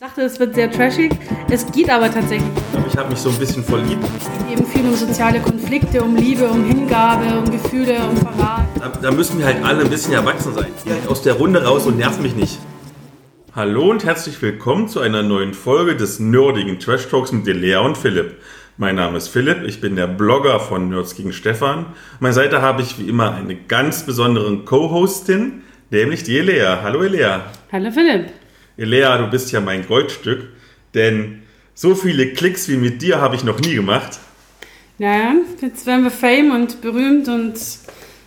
Ich dachte, es wird sehr trashig. Es geht aber tatsächlich. Aber ich habe mich so ein bisschen verliebt. Eben viel um soziale Konflikte, um Liebe, um Hingabe, um Gefühle, um Verrat. Da, da müssen wir halt alle ein bisschen erwachsen sein. Geh halt aus der Runde raus und nerv mich nicht. Hallo und herzlich willkommen zu einer neuen Folge des nerdigen Trash Talks mit Lea und Philipp. Mein Name ist Philipp, ich bin der Blogger von Nerds gegen Stefan. An meiner Seite habe ich wie immer eine ganz besondere Co-Hostin, nämlich die Elea. Hallo Elea. Hallo Philipp. Elea, du bist ja mein Goldstück, denn so viele Klicks wie mit dir habe ich noch nie gemacht. Naja, jetzt werden wir Fame und berühmt und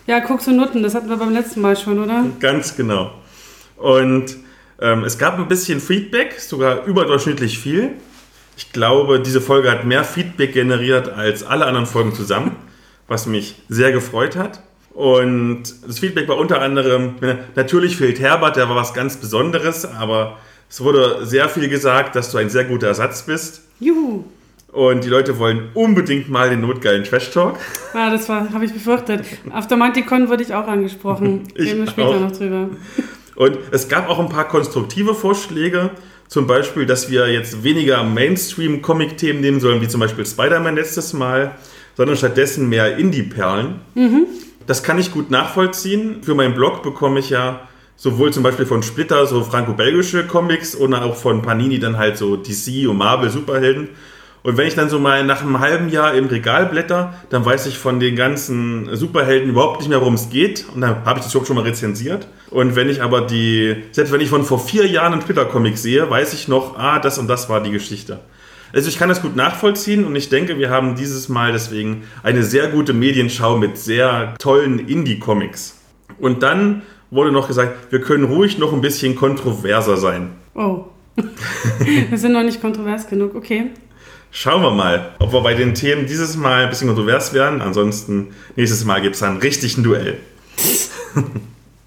ja, Koks und Nutten, das hatten wir beim letzten Mal schon, oder? Ganz genau. Und ähm, es gab ein bisschen Feedback, sogar überdurchschnittlich viel. Ich glaube, diese Folge hat mehr Feedback generiert als alle anderen Folgen zusammen, was mich sehr gefreut hat. Und das Feedback war unter anderem, natürlich fehlt Herbert, der war was ganz Besonderes, aber es wurde sehr viel gesagt, dass du ein sehr guter Ersatz bist. Juhu. Und die Leute wollen unbedingt mal den notgeilen Trash Talk. Ja, das habe ich befürchtet. Auf der Manticon wurde ich auch angesprochen. Ich Reden wir später noch drüber. Und es gab auch ein paar konstruktive Vorschläge. Zum Beispiel, dass wir jetzt weniger Mainstream-Comic-Themen nehmen sollen, wie zum Beispiel Spider-Man letztes Mal, sondern stattdessen mehr Indie-Perlen. Das kann ich gut nachvollziehen. Für meinen Blog bekomme ich ja sowohl zum Beispiel von Splitter so franco-belgische Comics oder auch von Panini dann halt so DC und Marvel Superhelden. Und wenn ich dann so mal nach einem halben Jahr im Regal blätter, dann weiß ich von den ganzen Superhelden überhaupt nicht mehr, worum es geht. Und dann habe ich das überhaupt schon mal rezensiert. Und wenn ich aber die, selbst wenn ich von vor vier Jahren einen Twitter-Comic sehe, weiß ich noch, ah, das und das war die Geschichte. Also ich kann das gut nachvollziehen und ich denke, wir haben dieses Mal deswegen eine sehr gute Medienschau mit sehr tollen Indie-Comics. Und dann wurde noch gesagt, wir können ruhig noch ein bisschen kontroverser sein. Oh. wir sind noch nicht kontrovers genug, okay. Schauen wir mal, ob wir bei den Themen dieses Mal ein bisschen kontrovers werden. Ansonsten nächstes Mal gibt es dann richtig ein Duell.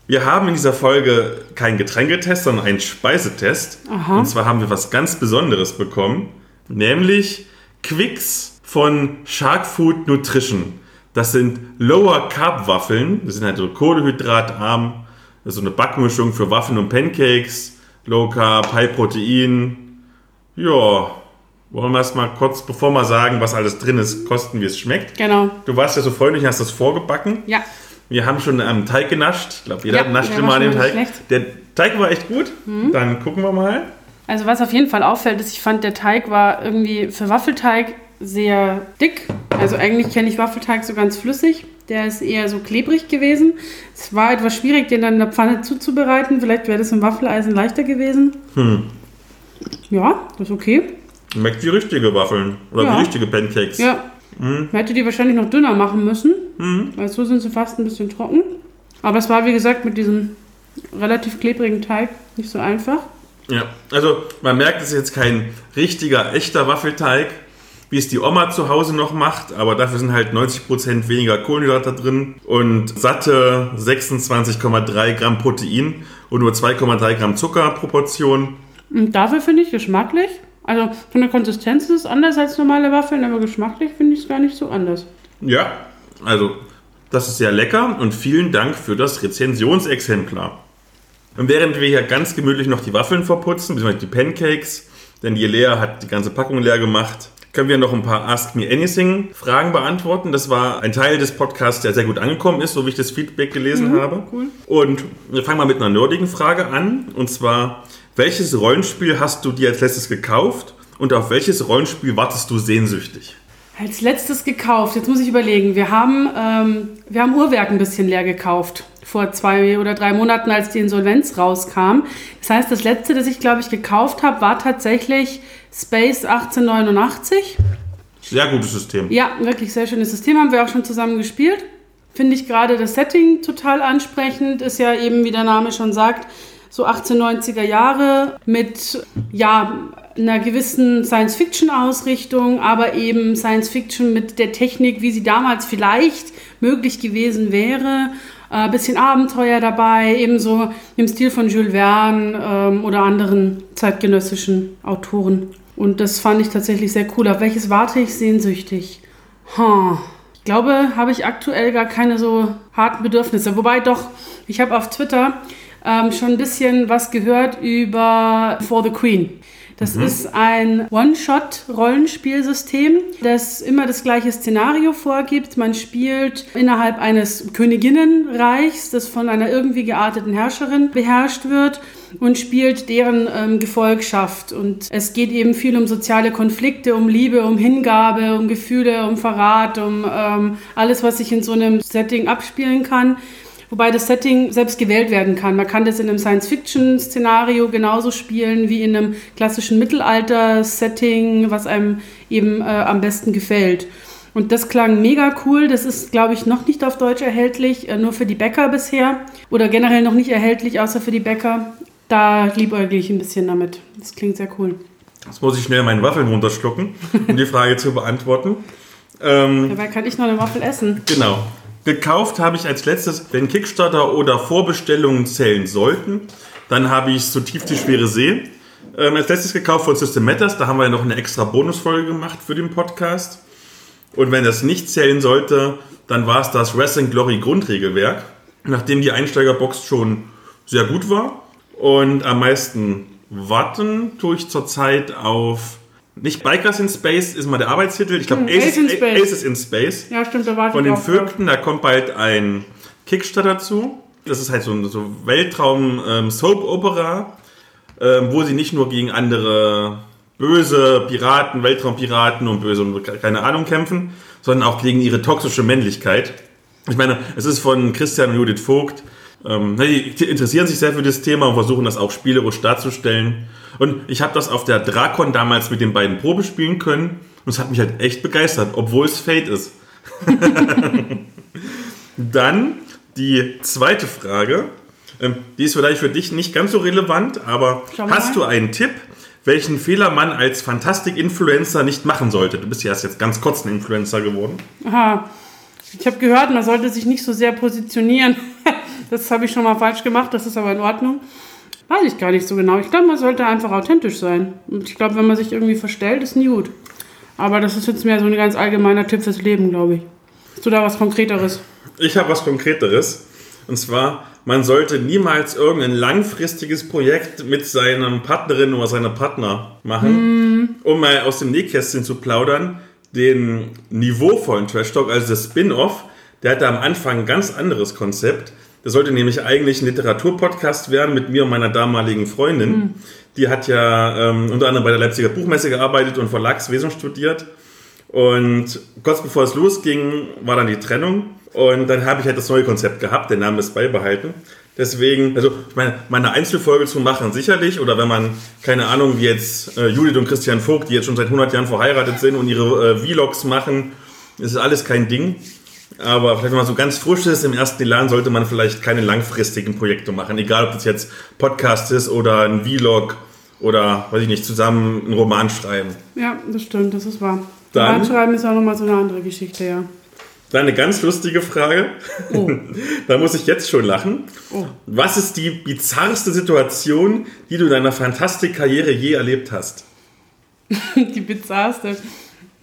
Wir haben in dieser Folge keinen Getränketest, sondern einen Speisetest. Aha. Und zwar haben wir was ganz Besonderes bekommen, nämlich Quicks von Shark Food Nutrition. Das sind Lower Carb Waffeln. Das sind halt so kohlehydratarm. Das ist so eine Backmischung für Waffeln und Pancakes. Low Carb, High Protein. Ja, wollen wir erst mal kurz, bevor wir sagen, was alles drin ist, kosten, wie es schmeckt. Genau. Du warst ja so freundlich und hast das vorgebacken. Ja. Wir haben schon am Teig genascht. Ich glaube, jeder Ja, nascht immer an dem Teig. schlecht. Der Teig war echt gut. Dann gucken wir mal. Also was auf jeden Fall auffällt, ist, ich fand, der Teig war irgendwie für Waffelteig sehr dick. Also eigentlich kenne ich Waffelteig so ganz flüssig. Der ist eher so klebrig gewesen. Es war etwas schwierig, den dann in der Pfanne zuzubereiten. Vielleicht wäre das im Waffeleisen leichter gewesen. Ja, das ist okay. Schmeckt wie richtige Waffeln. Oder Ja. wie richtige Pancakes. Ja. Man hätte die wahrscheinlich noch dünner machen müssen, weil so sind sie fast ein bisschen trocken. Aber es war, wie gesagt, mit diesem relativ klebrigen Teig nicht so einfach. Ja, also man merkt, es ist jetzt kein richtiger, echter Waffelteig, wie es die Oma zu Hause noch macht, aber dafür sind halt 90% weniger Kohlenhydrate drin und satte 26,3 Gramm Protein und nur 2,3 Gramm Zuckerproportion. Und dafür finde ich geschmacklich, also von der Konsistenz ist es anders als normale Waffeln, aber geschmacklich finde ich es gar nicht so anders. Ja, also das ist sehr lecker und vielen Dank für das Rezensionsexemplar. Und während wir hier ganz gemütlich noch die Waffeln verputzen, beziehungsweise die Pancakes, denn die Lea hat die ganze Packung leer gemacht, können wir noch ein paar Ask Me Anything Fragen beantworten. Das war ein Teil des Podcasts, der sehr gut angekommen ist, so wie ich das Feedback gelesen habe. cool. Und wir fangen mal mit einer nerdigen Frage an. Und zwar, welches Rollenspiel hast du dir als letztes gekauft und auf welches Rollenspiel wartest du sehnsüchtig? Als letztes gekauft, jetzt muss ich überlegen, wir haben, ähm, wir haben Uhrwerk ein bisschen leer gekauft. Vor zwei oder drei Monaten, als die Insolvenz rauskam. Das heißt, das letzte, das ich, glaube ich, gekauft habe, war tatsächlich Space 1889. Sehr gutes System. Ja, wirklich sehr schönes System. Haben wir auch schon zusammen gespielt. Finde ich gerade das Setting total ansprechend. Ist ja eben, wie der Name schon sagt, so 1890er Jahre mit ja, einer gewissen Science-Fiction-Ausrichtung, aber eben Science-Fiction mit der Technik, wie sie damals vielleicht möglich gewesen wäre. Ein bisschen Abenteuer dabei, ebenso im Stil von Jules Verne ähm, oder anderen zeitgenössischen Autoren. Und das fand ich tatsächlich sehr cool. Auf welches warte ich sehnsüchtig? Huh. Ich glaube, habe ich aktuell gar keine so harten Bedürfnisse. Wobei doch, ich habe auf Twitter ähm, schon ein bisschen was gehört über For the Queen. Das mhm. ist ein One-Shot-Rollenspielsystem, das immer das gleiche Szenario vorgibt. Man spielt innerhalb eines Königinnenreichs, das von einer irgendwie gearteten Herrscherin beherrscht wird und spielt deren ähm, Gefolgschaft. Und es geht eben viel um soziale Konflikte, um Liebe, um Hingabe, um Gefühle, um Verrat, um ähm, alles, was sich in so einem Setting abspielen kann. Wobei das Setting selbst gewählt werden kann. Man kann das in einem Science-Fiction-Szenario genauso spielen wie in einem klassischen Mittelalter-Setting, was einem eben äh, am besten gefällt. Und das klang mega cool. Das ist, glaube ich, noch nicht auf Deutsch erhältlich, äh, nur für die Bäcker bisher. Oder generell noch nicht erhältlich, außer für die Bäcker. Da liebäugle ich ein bisschen damit. Das klingt sehr cool. Jetzt muss ich schnell meinen Waffeln runterschlucken, um die Frage zu beantworten. Ähm, Dabei kann ich noch eine Waffel essen. Genau. Gekauft habe ich als letztes, wenn Kickstarter oder Vorbestellungen zählen sollten, dann habe ich so tief die schwere See. Ähm, als letztes gekauft von System Matters, da haben wir ja noch eine extra Bonusfolge gemacht für den Podcast. Und wenn das nicht zählen sollte, dann war es das Wrestling Glory Grundregelwerk. Nachdem die Einsteigerbox schon sehr gut war und am meisten warten tue ich zurzeit auf nicht Bikers in Space ist mal der Arbeitstitel. Ich glaube, hm, Aces, in Space. Aces in Space. Ja, stimmt, da war Von den Vögten, da kommt bald ein Kickstarter zu. Das ist halt so ein so Weltraum-Soap-Opera, ähm, wo sie nicht nur gegen andere böse Piraten, Weltraumpiraten und böse, keine Ahnung, kämpfen, sondern auch gegen ihre toxische Männlichkeit. Ich meine, es ist von Christian und Judith Vogt. Ähm, die interessieren sich sehr für das Thema und versuchen das auch spielerisch darzustellen. Und ich habe das auf der Drakon damals mit den beiden Probe spielen können und es hat mich halt echt begeistert, obwohl es Fate ist. Dann die zweite Frage. Ähm, die ist vielleicht für dich nicht ganz so relevant, aber hast du einen Tipp, welchen Fehler man als Fantastik-Influencer nicht machen sollte? Du bist ja erst jetzt ganz kurz ein Influencer geworden. Aha. Ich habe gehört, man sollte sich nicht so sehr positionieren. das habe ich schon mal falsch gemacht, das ist aber in Ordnung. Weiß ich gar nicht so genau. Ich glaube, man sollte einfach authentisch sein. Und ich glaube, wenn man sich irgendwie verstellt, ist nie gut. Aber das ist jetzt mehr so ein ganz allgemeiner Tipp fürs Leben, glaube ich. Hast du da was Konkreteres? Ich habe was Konkreteres. Und zwar, man sollte niemals irgendein langfristiges Projekt mit seinem Partnerin oder seiner Partner machen, mm. um mal aus dem Nähkästchen zu plaudern. Den niveauvollen Trash Talk, also das Spin-off, der hatte am Anfang ein ganz anderes Konzept. Der sollte nämlich eigentlich ein Literaturpodcast werden mit mir und meiner damaligen Freundin. Mhm. Die hat ja ähm, unter anderem bei der Leipziger Buchmesse gearbeitet und Verlagswesen studiert. Und kurz bevor es losging, war dann die Trennung. Und dann habe ich halt das neue Konzept gehabt, der Name ist beibehalten. Deswegen, also ich meine, meine Einzelfolge zu machen sicherlich, oder wenn man, keine Ahnung, wie jetzt äh, Judith und Christian Vogt, die jetzt schon seit 100 Jahren verheiratet sind und ihre äh, Vlogs machen, ist alles kein Ding. Aber vielleicht, wenn man so ganz frisch ist im ersten Elan, sollte man vielleicht keine langfristigen Projekte machen. Egal, ob das jetzt Podcast ist oder ein Vlog oder, weiß ich nicht, zusammen einen Roman schreiben. Ja, das stimmt, das ist wahr. Dann, Roman schreiben ist auch nochmal so eine andere Geschichte, ja. Dann eine ganz lustige Frage. Oh. da muss ich jetzt schon lachen. Oh. Was ist die bizarrste Situation, die du in deiner Fantastikkarriere je erlebt hast? die bizarrste.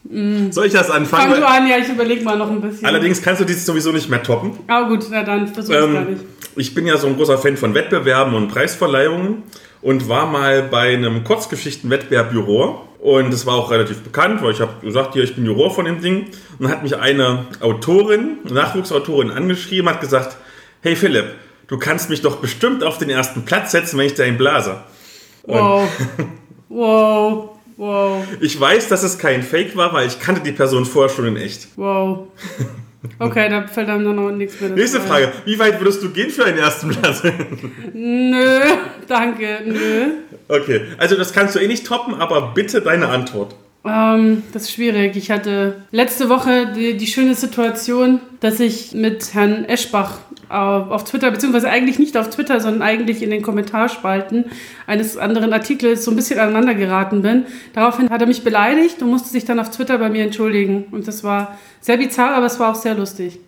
Mm. Soll ich das anfangen? Fang du an, ja, ich überlege mal noch ein bisschen. Allerdings kannst du dies sowieso nicht mehr toppen. Ah, gut, na dann versuch ähm, gar nicht. Ich bin ja so ein großer Fan von Wettbewerben und Preisverleihungen und war mal bei einem Kurzgeschichtenwettbewerb Juror. Und das war auch relativ bekannt, weil ich habe gesagt, hier, ich bin Juror von dem Ding. Und dann hat mich eine Autorin, Nachwuchsautorin angeschrieben, hat gesagt, hey Philipp, du kannst mich doch bestimmt auf den ersten Platz setzen, wenn ich da einen blase. Wow. wow. Wow. Ich weiß, dass es kein Fake war, weil ich kannte die Person vorher schon in echt. Wow. Okay, da fällt dann noch nichts mehr. Nächste Frage. Wie weit würdest du gehen für einen ersten Platz? nö, danke, nö. Okay, also das kannst du eh nicht toppen, aber bitte deine Antwort. Ähm, das ist schwierig. Ich hatte letzte Woche die, die schöne Situation, dass ich mit Herrn Eschbach auf Twitter, beziehungsweise eigentlich nicht auf Twitter, sondern eigentlich in den Kommentarspalten eines anderen Artikels so ein bisschen aneinander geraten bin. Daraufhin hat er mich beleidigt und musste sich dann auf Twitter bei mir entschuldigen. Und das war sehr bizarr, aber es war auch sehr lustig.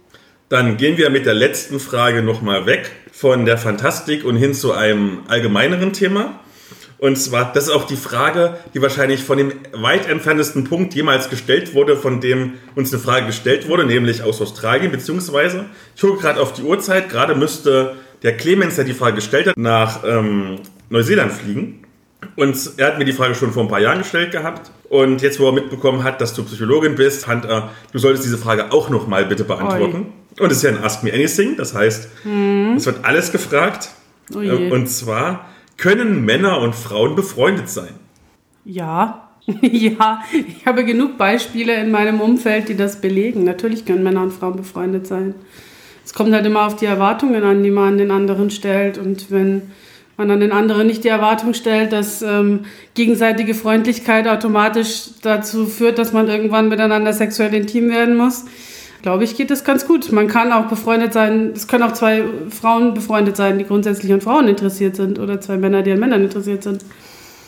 Dann gehen wir mit der letzten Frage nochmal weg von der Fantastik und hin zu einem allgemeineren Thema. Und zwar, das ist auch die Frage, die wahrscheinlich von dem weit entferntesten Punkt jemals gestellt wurde, von dem uns eine Frage gestellt wurde, nämlich aus Australien, beziehungsweise, ich gucke gerade auf die Uhrzeit, gerade müsste der Clemens, der die Frage gestellt hat, nach ähm, Neuseeland fliegen. Und er hat mir die Frage schon vor ein paar Jahren gestellt gehabt. Und jetzt, wo er mitbekommen hat, dass du Psychologin bist, fand er, du solltest diese Frage auch nochmal bitte beantworten. Oi. Und es ist ja ein Ask Me Anything, das heißt, hm. es wird alles gefragt. Oh und zwar, können Männer und Frauen befreundet sein? Ja, ja, ich habe genug Beispiele in meinem Umfeld, die das belegen. Natürlich können Männer und Frauen befreundet sein. Es kommt halt immer auf die Erwartungen an, die man an den anderen stellt. Und wenn man an den anderen nicht die Erwartung stellt, dass ähm, gegenseitige Freundlichkeit automatisch dazu führt, dass man irgendwann miteinander sexuell intim werden muss, glaube ich, geht das ganz gut. Man kann auch befreundet sein, es können auch zwei Frauen befreundet sein, die grundsätzlich an Frauen interessiert sind oder zwei Männer, die an Männern interessiert sind.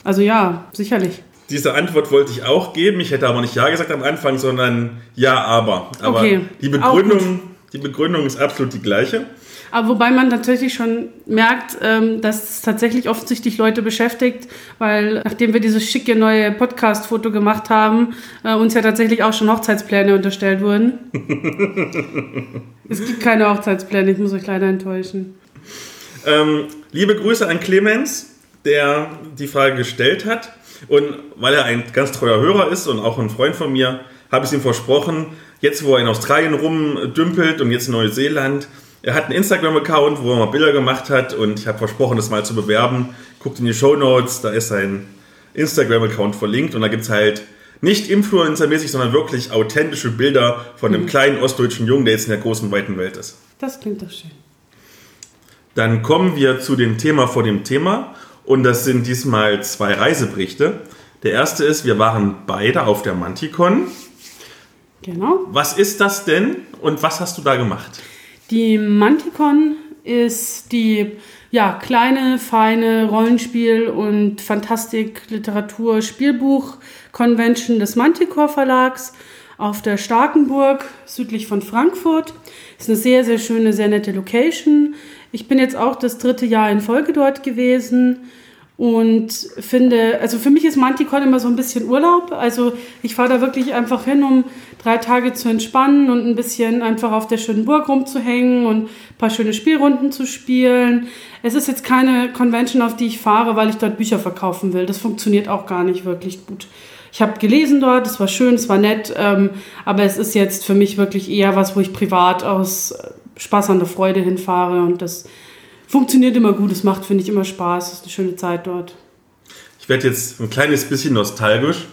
Also ja, sicherlich. Diese Antwort wollte ich auch geben. Ich hätte aber nicht Ja gesagt am Anfang, sondern Ja, aber. Aber okay. die Begründung, die Begründung ist absolut die gleiche. Aber wobei man tatsächlich schon merkt, ähm, dass es tatsächlich offensichtlich Leute beschäftigt, weil nachdem wir dieses schicke neue Podcast-Foto gemacht haben, äh, uns ja tatsächlich auch schon Hochzeitspläne unterstellt wurden. es gibt keine Hochzeitspläne, ich muss euch leider enttäuschen. Ähm, liebe Grüße an Clemens, der die Frage gestellt hat. Und weil er ein ganz treuer Hörer ist und auch ein Freund von mir, habe ich ihm versprochen, jetzt wo er in Australien rumdümpelt und jetzt in Neuseeland, er hat einen Instagram-Account, wo er mal Bilder gemacht hat und ich habe versprochen, das mal zu bewerben. Guckt in die Show Notes, da ist sein Instagram-Account verlinkt und da gibt es halt nicht influencermäßig, sondern wirklich authentische Bilder von einem mhm. kleinen ostdeutschen Jungen, der jetzt in der großen, weiten Welt ist. Das klingt doch schön. Dann kommen wir zu dem Thema vor dem Thema und das sind diesmal zwei Reiseberichte. Der erste ist, wir waren beide auf der Manticon. Genau. Was ist das denn und was hast du da gemacht? Die Manticon ist die ja, kleine, feine Rollenspiel- und Fantastik-Literatur-Spielbuch-Convention des Manticore Verlags auf der Starkenburg südlich von Frankfurt. Ist eine sehr, sehr schöne, sehr nette Location. Ich bin jetzt auch das dritte Jahr in Folge dort gewesen und finde, also für mich ist Manticon immer so ein bisschen Urlaub. Also ich fahre da wirklich einfach hin, um drei Tage zu entspannen und ein bisschen einfach auf der schönen Burg rumzuhängen und ein paar schöne Spielrunden zu spielen. Es ist jetzt keine Convention, auf die ich fahre, weil ich dort Bücher verkaufen will. Das funktioniert auch gar nicht wirklich gut. Ich habe gelesen dort, es war schön, es war nett, ähm, aber es ist jetzt für mich wirklich eher was, wo ich privat aus Spaß an der Freude hinfahre und das funktioniert immer gut. Es macht, finde ich, immer Spaß. Es ist eine schöne Zeit dort. Ich werde jetzt ein kleines bisschen nostalgisch,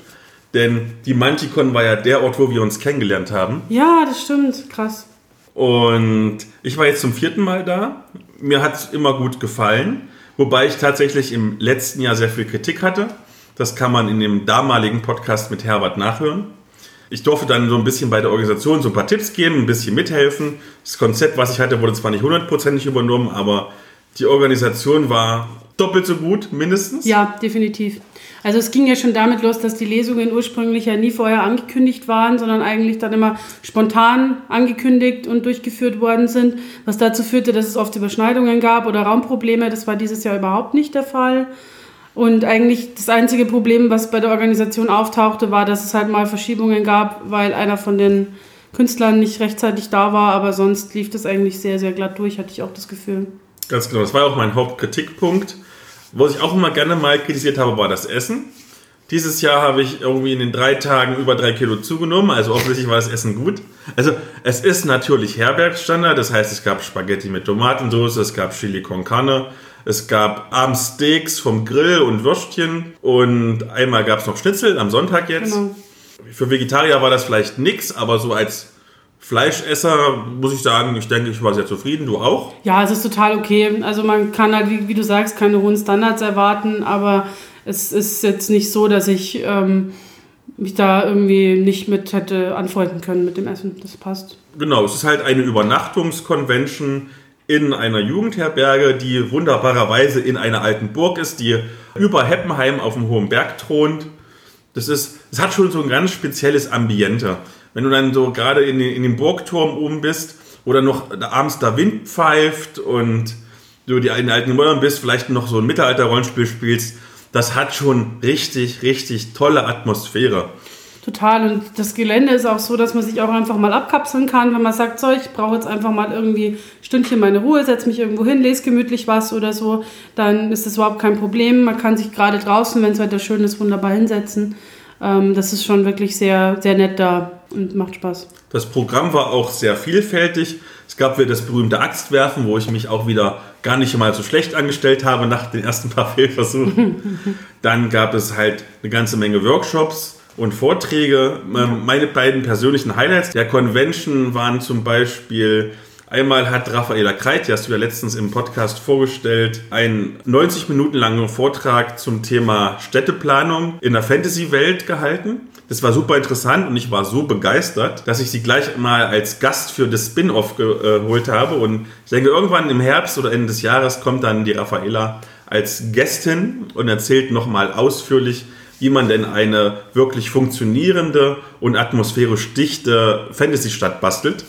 denn die Manticon war ja der Ort, wo wir uns kennengelernt haben. Ja, das stimmt. Krass. Und ich war jetzt zum vierten Mal da. Mir hat es immer gut gefallen, wobei ich tatsächlich im letzten Jahr sehr viel Kritik hatte. Das kann man in dem damaligen Podcast mit Herbert nachhören. Ich durfte dann so ein bisschen bei der Organisation so ein paar Tipps geben, ein bisschen mithelfen. Das Konzept, was ich hatte, wurde zwar nicht hundertprozentig übernommen, aber die Organisation war doppelt so gut, mindestens. Ja, definitiv. Also es ging ja schon damit los, dass die Lesungen ursprünglich ja nie vorher angekündigt waren, sondern eigentlich dann immer spontan angekündigt und durchgeführt worden sind, was dazu führte, dass es oft Überschneidungen gab oder Raumprobleme. Das war dieses Jahr überhaupt nicht der Fall. Und eigentlich das einzige Problem, was bei der Organisation auftauchte, war, dass es halt mal Verschiebungen gab, weil einer von den Künstlern nicht rechtzeitig da war. Aber sonst lief das eigentlich sehr, sehr glatt durch, hatte ich auch das Gefühl. Ganz genau, das war auch mein Hauptkritikpunkt. Was ich auch immer gerne mal kritisiert habe, war das Essen. Dieses Jahr habe ich irgendwie in den drei Tagen über drei Kilo zugenommen, also offensichtlich war das Essen gut. Also es ist natürlich Herbergsstandard, das heißt es gab Spaghetti mit Tomatensauce, es gab Chili con Carne, es gab abends Steaks vom Grill und Würstchen und einmal gab es noch Schnitzel am Sonntag jetzt. Genau. Für Vegetarier war das vielleicht nix, aber so als Fleischesser muss ich sagen, ich denke, ich war sehr zufrieden. Du auch? Ja, es ist total okay. Also man kann halt, wie, wie du sagst, keine hohen Standards erwarten, aber es ist jetzt nicht so, dass ich ähm, mich da irgendwie nicht mit hätte anfreunden können mit dem Essen. Das passt. Genau, es ist halt eine Übernachtungskonvention in einer Jugendherberge, die wunderbarerweise in einer alten Burg ist, die über Heppenheim auf dem hohen Berg thront. Das ist, es hat schon so ein ganz spezielles Ambiente. Wenn du dann so gerade in, in dem Burgturm oben bist oder noch abends da Wind pfeift und du die in alten Gebäuden bist, vielleicht noch so ein Mittelalter-Rollenspiel spielst, das hat schon richtig, richtig tolle Atmosphäre. Total. Und das Gelände ist auch so, dass man sich auch einfach mal abkapseln kann, wenn man sagt, so, ich brauche jetzt einfach mal irgendwie ein Stündchen meine Ruhe, setze mich irgendwo hin, lese gemütlich was oder so, dann ist das überhaupt kein Problem. Man kann sich gerade draußen, wenn es weiter schön ist, wunderbar hinsetzen. Ähm, das ist schon wirklich sehr, sehr nett da und macht Spaß. Das Programm war auch sehr vielfältig. Es gab wieder das berühmte Axtwerfen, wo ich mich auch wieder gar nicht mal so schlecht angestellt habe nach den ersten paar Fehlversuchen. Dann gab es halt eine ganze Menge Workshops und Vorträge. Ähm, meine beiden persönlichen Highlights der Convention waren zum Beispiel Einmal hat Raffaela Kreit, die hast du ja letztens im Podcast vorgestellt, einen 90 Minuten langen Vortrag zum Thema Städteplanung in der Fantasy-Welt gehalten. Das war super interessant und ich war so begeistert, dass ich sie gleich mal als Gast für das Spin-off geholt habe. Und ich denke, irgendwann im Herbst oder Ende des Jahres kommt dann die Raffaela als Gästin und erzählt nochmal ausführlich, wie man denn eine wirklich funktionierende und atmosphärisch dichte Fantasy-Stadt bastelt.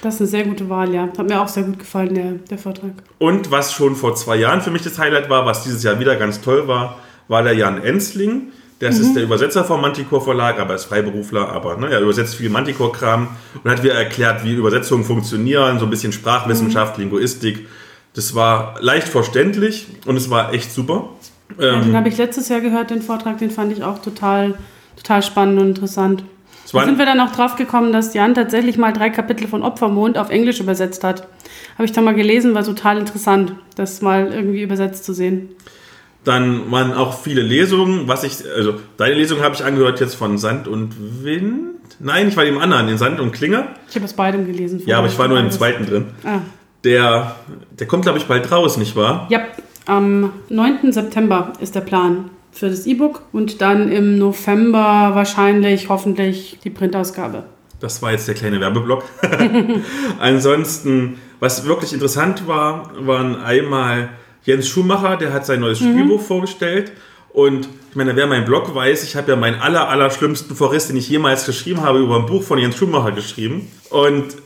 Das ist eine sehr gute Wahl, ja. Hat mir auch sehr gut gefallen, der, der Vortrag. Und was schon vor zwei Jahren für mich das Highlight war, was dieses Jahr wieder ganz toll war, war der Jan Ensling. Das mhm. ist der Übersetzer vom Manticore Verlag, aber er ist Freiberufler, aber ne, er übersetzt viel Manticore-Kram und hat wieder erklärt, wie Übersetzungen funktionieren, so ein bisschen Sprachwissenschaft, mhm. Linguistik. Das war leicht verständlich und es war echt super. Ja, den ähm, habe ich letztes Jahr gehört, den Vortrag, den fand ich auch total, total spannend und interessant. Da sind wir dann auch drauf gekommen, dass Jan tatsächlich mal drei Kapitel von Opfermond auf Englisch übersetzt hat. Habe ich da mal gelesen, war total interessant, das mal irgendwie übersetzt zu sehen. Dann waren auch viele Lesungen, was ich, also deine Lesung habe ich angehört jetzt von Sand und Wind. Nein, ich war dem anderen, in Sand und Klinge. Ich habe es beidem gelesen. Ja, aber ich war nur im zweiten drin. Ah. Der, der kommt, glaube ich, bald raus, nicht wahr? Ja, am 9. September ist der Plan für das E-Book und dann im November wahrscheinlich, hoffentlich die Printausgabe. Das war jetzt der kleine Werbeblock. Ansonsten, was wirklich interessant war, waren einmal Jens Schumacher, der hat sein neues mhm. Spielbuch vorgestellt. Und ich meine, wer mein Blog weiß, ich habe ja meinen aller, aller schlimmsten Forest, den ich jemals geschrieben habe, über ein Buch von Jens Schumacher geschrieben. Und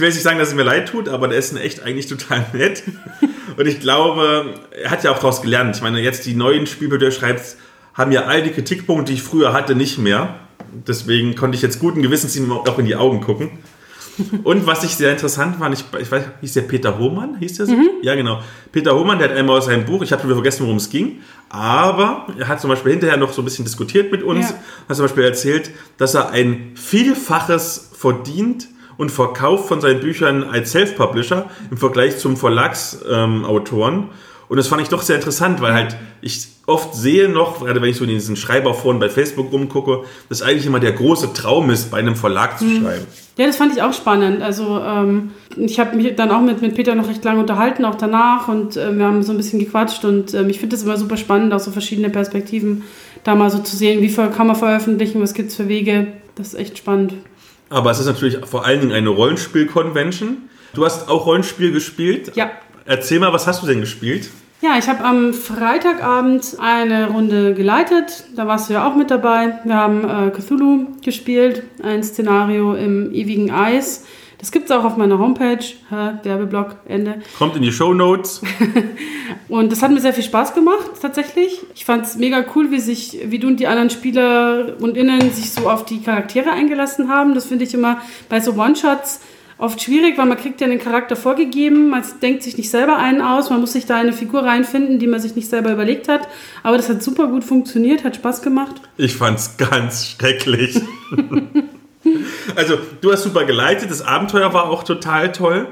ich will jetzt nicht sagen, dass es mir leid tut, aber der ist echt eigentlich total nett. Und ich glaube, er hat ja auch daraus gelernt. Ich meine, jetzt die neuen Spielbücher, die er schreibt, haben ja all die Kritikpunkte, die ich früher hatte, nicht mehr. Deswegen konnte ich jetzt guten Gewissens ihm auch in die Augen gucken. Und was ich sehr interessant fand, ich, ich weiß, hieß der Peter Hohmann, hieß der so? Mhm. Ja, genau. Peter Hohmann, der hat einmal aus seinem Buch, ich habe vergessen, worum es ging, aber er hat zum Beispiel hinterher noch so ein bisschen diskutiert mit uns, ja. hat zum Beispiel erzählt, dass er ein Vielfaches verdient und verkauft von seinen Büchern als Self-Publisher im Vergleich zum Verlagsautoren. Ähm, und das fand ich doch sehr interessant, weil halt ich oft sehe noch, gerade wenn ich so in diesen Schreiberforen bei Facebook rumgucke, dass eigentlich immer der große Traum ist, bei einem Verlag zu mhm. schreiben. Ja, das fand ich auch spannend. Also ähm, ich habe mich dann auch mit, mit Peter noch recht lange unterhalten, auch danach und äh, wir haben so ein bisschen gequatscht und äh, ich finde das immer super spannend, auch so verschiedene Perspektiven da mal so zu sehen, wie kann man veröffentlichen, was gibt es für Wege. Das ist echt spannend. Aber es ist natürlich vor allen Dingen eine Rollenspiel-Convention. Du hast auch Rollenspiel gespielt. Ja. Erzähl mal, was hast du denn gespielt? Ja, ich habe am Freitagabend eine Runde geleitet. Da warst du ja auch mit dabei. Wir haben äh, Cthulhu gespielt, ein Szenario im ewigen Eis. Das gibt es auch auf meiner Homepage. Werbeblock, Ende. Kommt in die Show Notes. und das hat mir sehr viel Spaß gemacht, tatsächlich. Ich fand es mega cool, wie, sich, wie du und die anderen Spieler und Innen sich so auf die Charaktere eingelassen haben. Das finde ich immer bei so One-Shots oft schwierig, weil man kriegt ja einen Charakter vorgegeben, man denkt sich nicht selber einen aus, man muss sich da eine Figur reinfinden, die man sich nicht selber überlegt hat. Aber das hat super gut funktioniert, hat Spaß gemacht. Ich fand es ganz schrecklich. also, du hast super geleitet, das Abenteuer war auch total toll.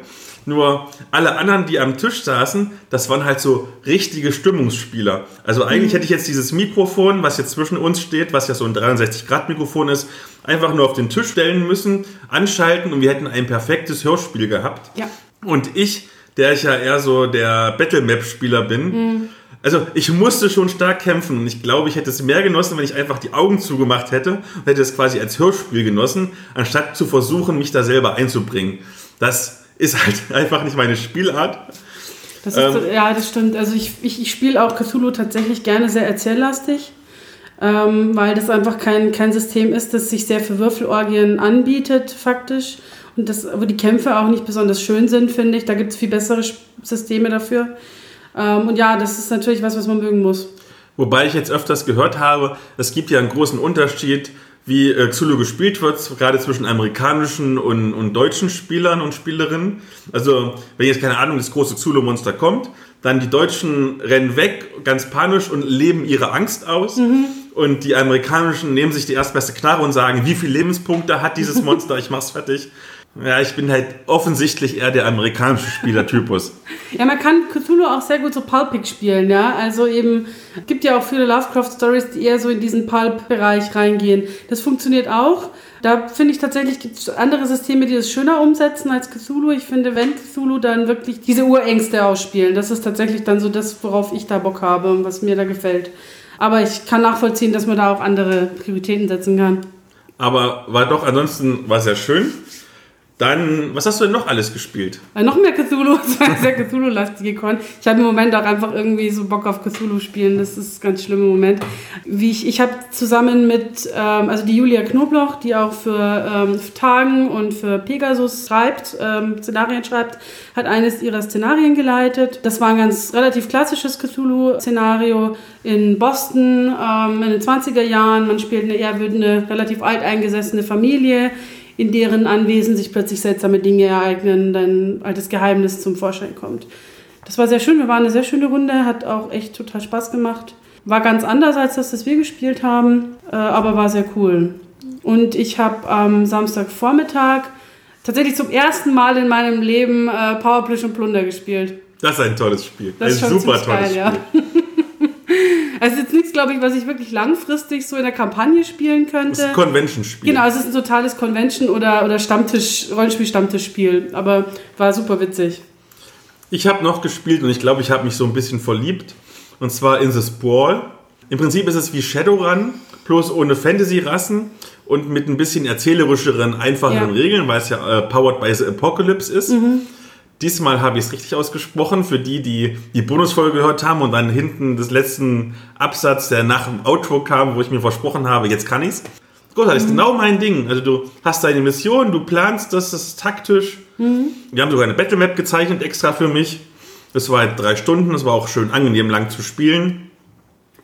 Nur alle anderen, die am Tisch saßen, das waren halt so richtige Stimmungsspieler. Also eigentlich mhm. hätte ich jetzt dieses Mikrofon, was jetzt zwischen uns steht, was ja so ein 63-Grad-Mikrofon ist, einfach nur auf den Tisch stellen müssen, anschalten und wir hätten ein perfektes Hörspiel gehabt. Ja. Und ich, der ich ja eher so der Battle-Map-Spieler bin, mhm. Also ich musste schon stark kämpfen und ich glaube, ich hätte es mehr genossen, wenn ich einfach die Augen zugemacht hätte und hätte es quasi als Hörspiel genossen, anstatt zu versuchen, mich da selber einzubringen. Das ist halt einfach nicht meine Spielart. Das ist, ähm, ja, das stimmt. Also ich, ich, ich spiele auch Cthulhu tatsächlich gerne sehr erzähllastig, ähm, weil das einfach kein, kein System ist, das sich sehr für Würfelorgien anbietet, faktisch. Und das, wo die Kämpfe auch nicht besonders schön sind, finde ich. Da gibt es viel bessere Systeme dafür. Ähm, und ja, das ist natürlich was, was man mögen muss. Wobei ich jetzt öfters gehört habe, es gibt ja einen großen Unterschied wie äh, Xulu gespielt wird, gerade zwischen amerikanischen und, und deutschen Spielern und Spielerinnen. Also, wenn jetzt keine Ahnung, das große Xulu-Monster kommt, dann die Deutschen rennen weg, ganz panisch und leben ihre Angst aus. Mhm. Und die amerikanischen nehmen sich die erstbeste Knarre und sagen, wie viele Lebenspunkte hat dieses Monster, ich mach's fertig. Ja, ich bin halt offensichtlich eher der amerikanische Spielertypus. ja, man kann Cthulhu auch sehr gut so Pulpig spielen, ja. Also eben, gibt ja auch viele Lovecraft-Stories, die eher so in diesen Pulp-Bereich reingehen. Das funktioniert auch. Da finde ich tatsächlich, gibt es andere Systeme, die das schöner umsetzen als Cthulhu. Ich finde, wenn Cthulhu dann wirklich diese Urängste ausspielen, das ist tatsächlich dann so das, worauf ich da Bock habe und was mir da gefällt. Aber ich kann nachvollziehen, dass man da auch andere Prioritäten setzen kann. Aber war doch ansonsten war sehr schön. Dann, was hast du denn noch alles gespielt? Äh, noch mehr Cthulhu, das war sehr Cthulhu-lastige Con. Ich habe im Moment auch einfach irgendwie so Bock auf Cthulhu spielen. Das ist ein ganz schlimmer Moment. Wie ich ich habe zusammen mit, ähm, also die Julia Knobloch, die auch für, ähm, für Tagen und für Pegasus schreibt, ähm, Szenarien schreibt, hat eines ihrer Szenarien geleitet. Das war ein ganz relativ klassisches Cthulhu-Szenario in Boston ähm, in den 20er Jahren. Man spielt eine eher eine relativ alteingesessene Familie in deren Anwesen sich plötzlich seltsame Dinge ereignen, dein altes Geheimnis zum Vorschein kommt. Das war sehr schön, wir waren eine sehr schöne Runde, hat auch echt total Spaß gemacht. War ganz anders als das, das wir gespielt haben, äh, aber war sehr cool. Und ich habe am Samstagvormittag tatsächlich zum ersten Mal in meinem Leben äh, Powerplus und Plunder gespielt. Das ist ein tolles Spiel. Das ein super tolles geil, Spiel. Ja. Also jetzt nichts, glaube ich, was ich wirklich langfristig so in der Kampagne spielen könnte. Das ist ein Convention-Spiel. Genau, es ist ein totales Convention- oder, oder Stammtisch, Rollenspiel-Stammtischspiel. Aber war super witzig. Ich habe noch gespielt und ich glaube, ich habe mich so ein bisschen verliebt. Und zwar in The Sprawl. Im Prinzip ist es wie Shadowrun, bloß ohne Fantasy-Rassen und mit ein bisschen erzählerischeren, einfacheren ja. Regeln, weil es ja äh, Powered by the Apocalypse ist. Mhm. Diesmal habe ich es richtig ausgesprochen. Für die, die die Bonusfolge gehört haben und dann hinten des letzten Absatz, der nach dem Outro kam, wo ich mir versprochen habe, jetzt kann ich's. Gut, das ist mhm. genau mein Ding. Also du hast deine Mission, du planst das, das ist taktisch. Mhm. Wir haben sogar eine Battle Map gezeichnet extra für mich. Das war halt drei Stunden, das war auch schön angenehm lang zu spielen.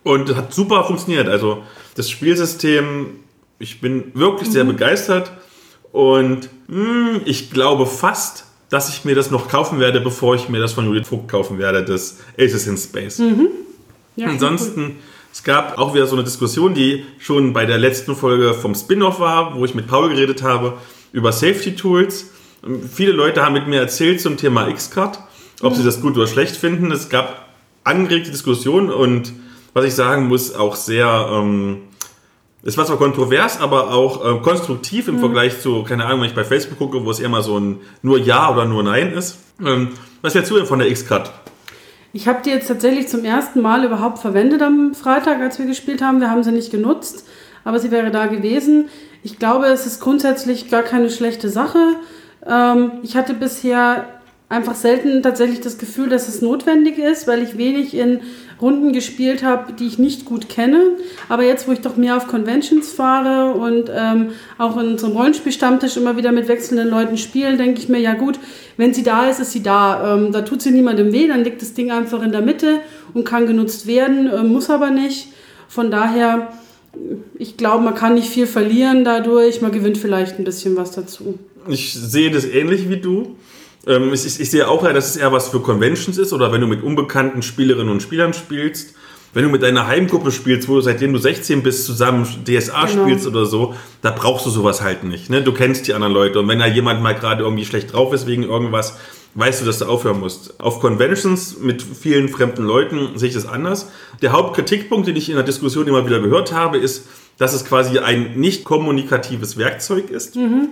Und hat super funktioniert. Also das Spielsystem, ich bin wirklich mhm. sehr begeistert. Und mh, hm, ich glaube fast, dass ich mir das noch kaufen werde, bevor ich mir das von Judith Vogt kaufen werde, das Aces in Space. Mhm. Ja, Ansonsten, cool. es gab auch wieder so eine Diskussion, die schon bei der letzten Folge vom Spin-off war, wo ich mit Paul geredet habe, über Safety Tools. Viele Leute haben mit mir erzählt zum Thema X-Card, ob mhm. sie das gut oder schlecht finden. Es gab angeregte Diskussionen und was ich sagen muss, auch sehr ähm, es war zwar kontrovers, aber auch äh, konstruktiv im mhm. Vergleich zu, keine Ahnung, wenn ich bei Facebook gucke, wo es eher mal so ein nur Ja oder nur Nein ist. Ähm, was hältst du denn von der X-Cut? Ich habe die jetzt tatsächlich zum ersten Mal überhaupt verwendet am Freitag, als wir gespielt haben. Wir haben sie nicht genutzt, aber sie wäre da gewesen. Ich glaube, es ist grundsätzlich gar keine schlechte Sache. Ähm, ich hatte bisher einfach selten tatsächlich das Gefühl, dass es notwendig ist, weil ich wenig in Runden gespielt habe, die ich nicht gut kenne. Aber jetzt, wo ich doch mehr auf Conventions fahre und ähm, auch in unserem Rollenspielstammtisch immer wieder mit wechselnden Leuten spiele, denke ich mir, ja gut, wenn sie da ist, ist sie da. Ähm, da tut sie niemandem weh, dann liegt das Ding einfach in der Mitte und kann genutzt werden, äh, muss aber nicht. Von daher, ich glaube, man kann nicht viel verlieren dadurch, man gewinnt vielleicht ein bisschen was dazu. Ich sehe das ähnlich wie du. Ähm, ich, ich, sehe auch, dass es eher was für Conventions ist oder wenn du mit unbekannten Spielerinnen und Spielern spielst. Wenn du mit deiner Heimgruppe spielst, wo du seitdem du 16 bist zusammen DSA genau. spielst oder so, da brauchst du sowas halt nicht. Ne? Du kennst die anderen Leute und wenn da jemand mal gerade irgendwie schlecht drauf ist wegen irgendwas, weißt du, dass du aufhören musst. Auf Conventions mit vielen fremden Leuten sehe ich das anders. Der Hauptkritikpunkt, den ich in der Diskussion immer wieder gehört habe, ist, dass es quasi ein nicht kommunikatives Werkzeug ist, mhm.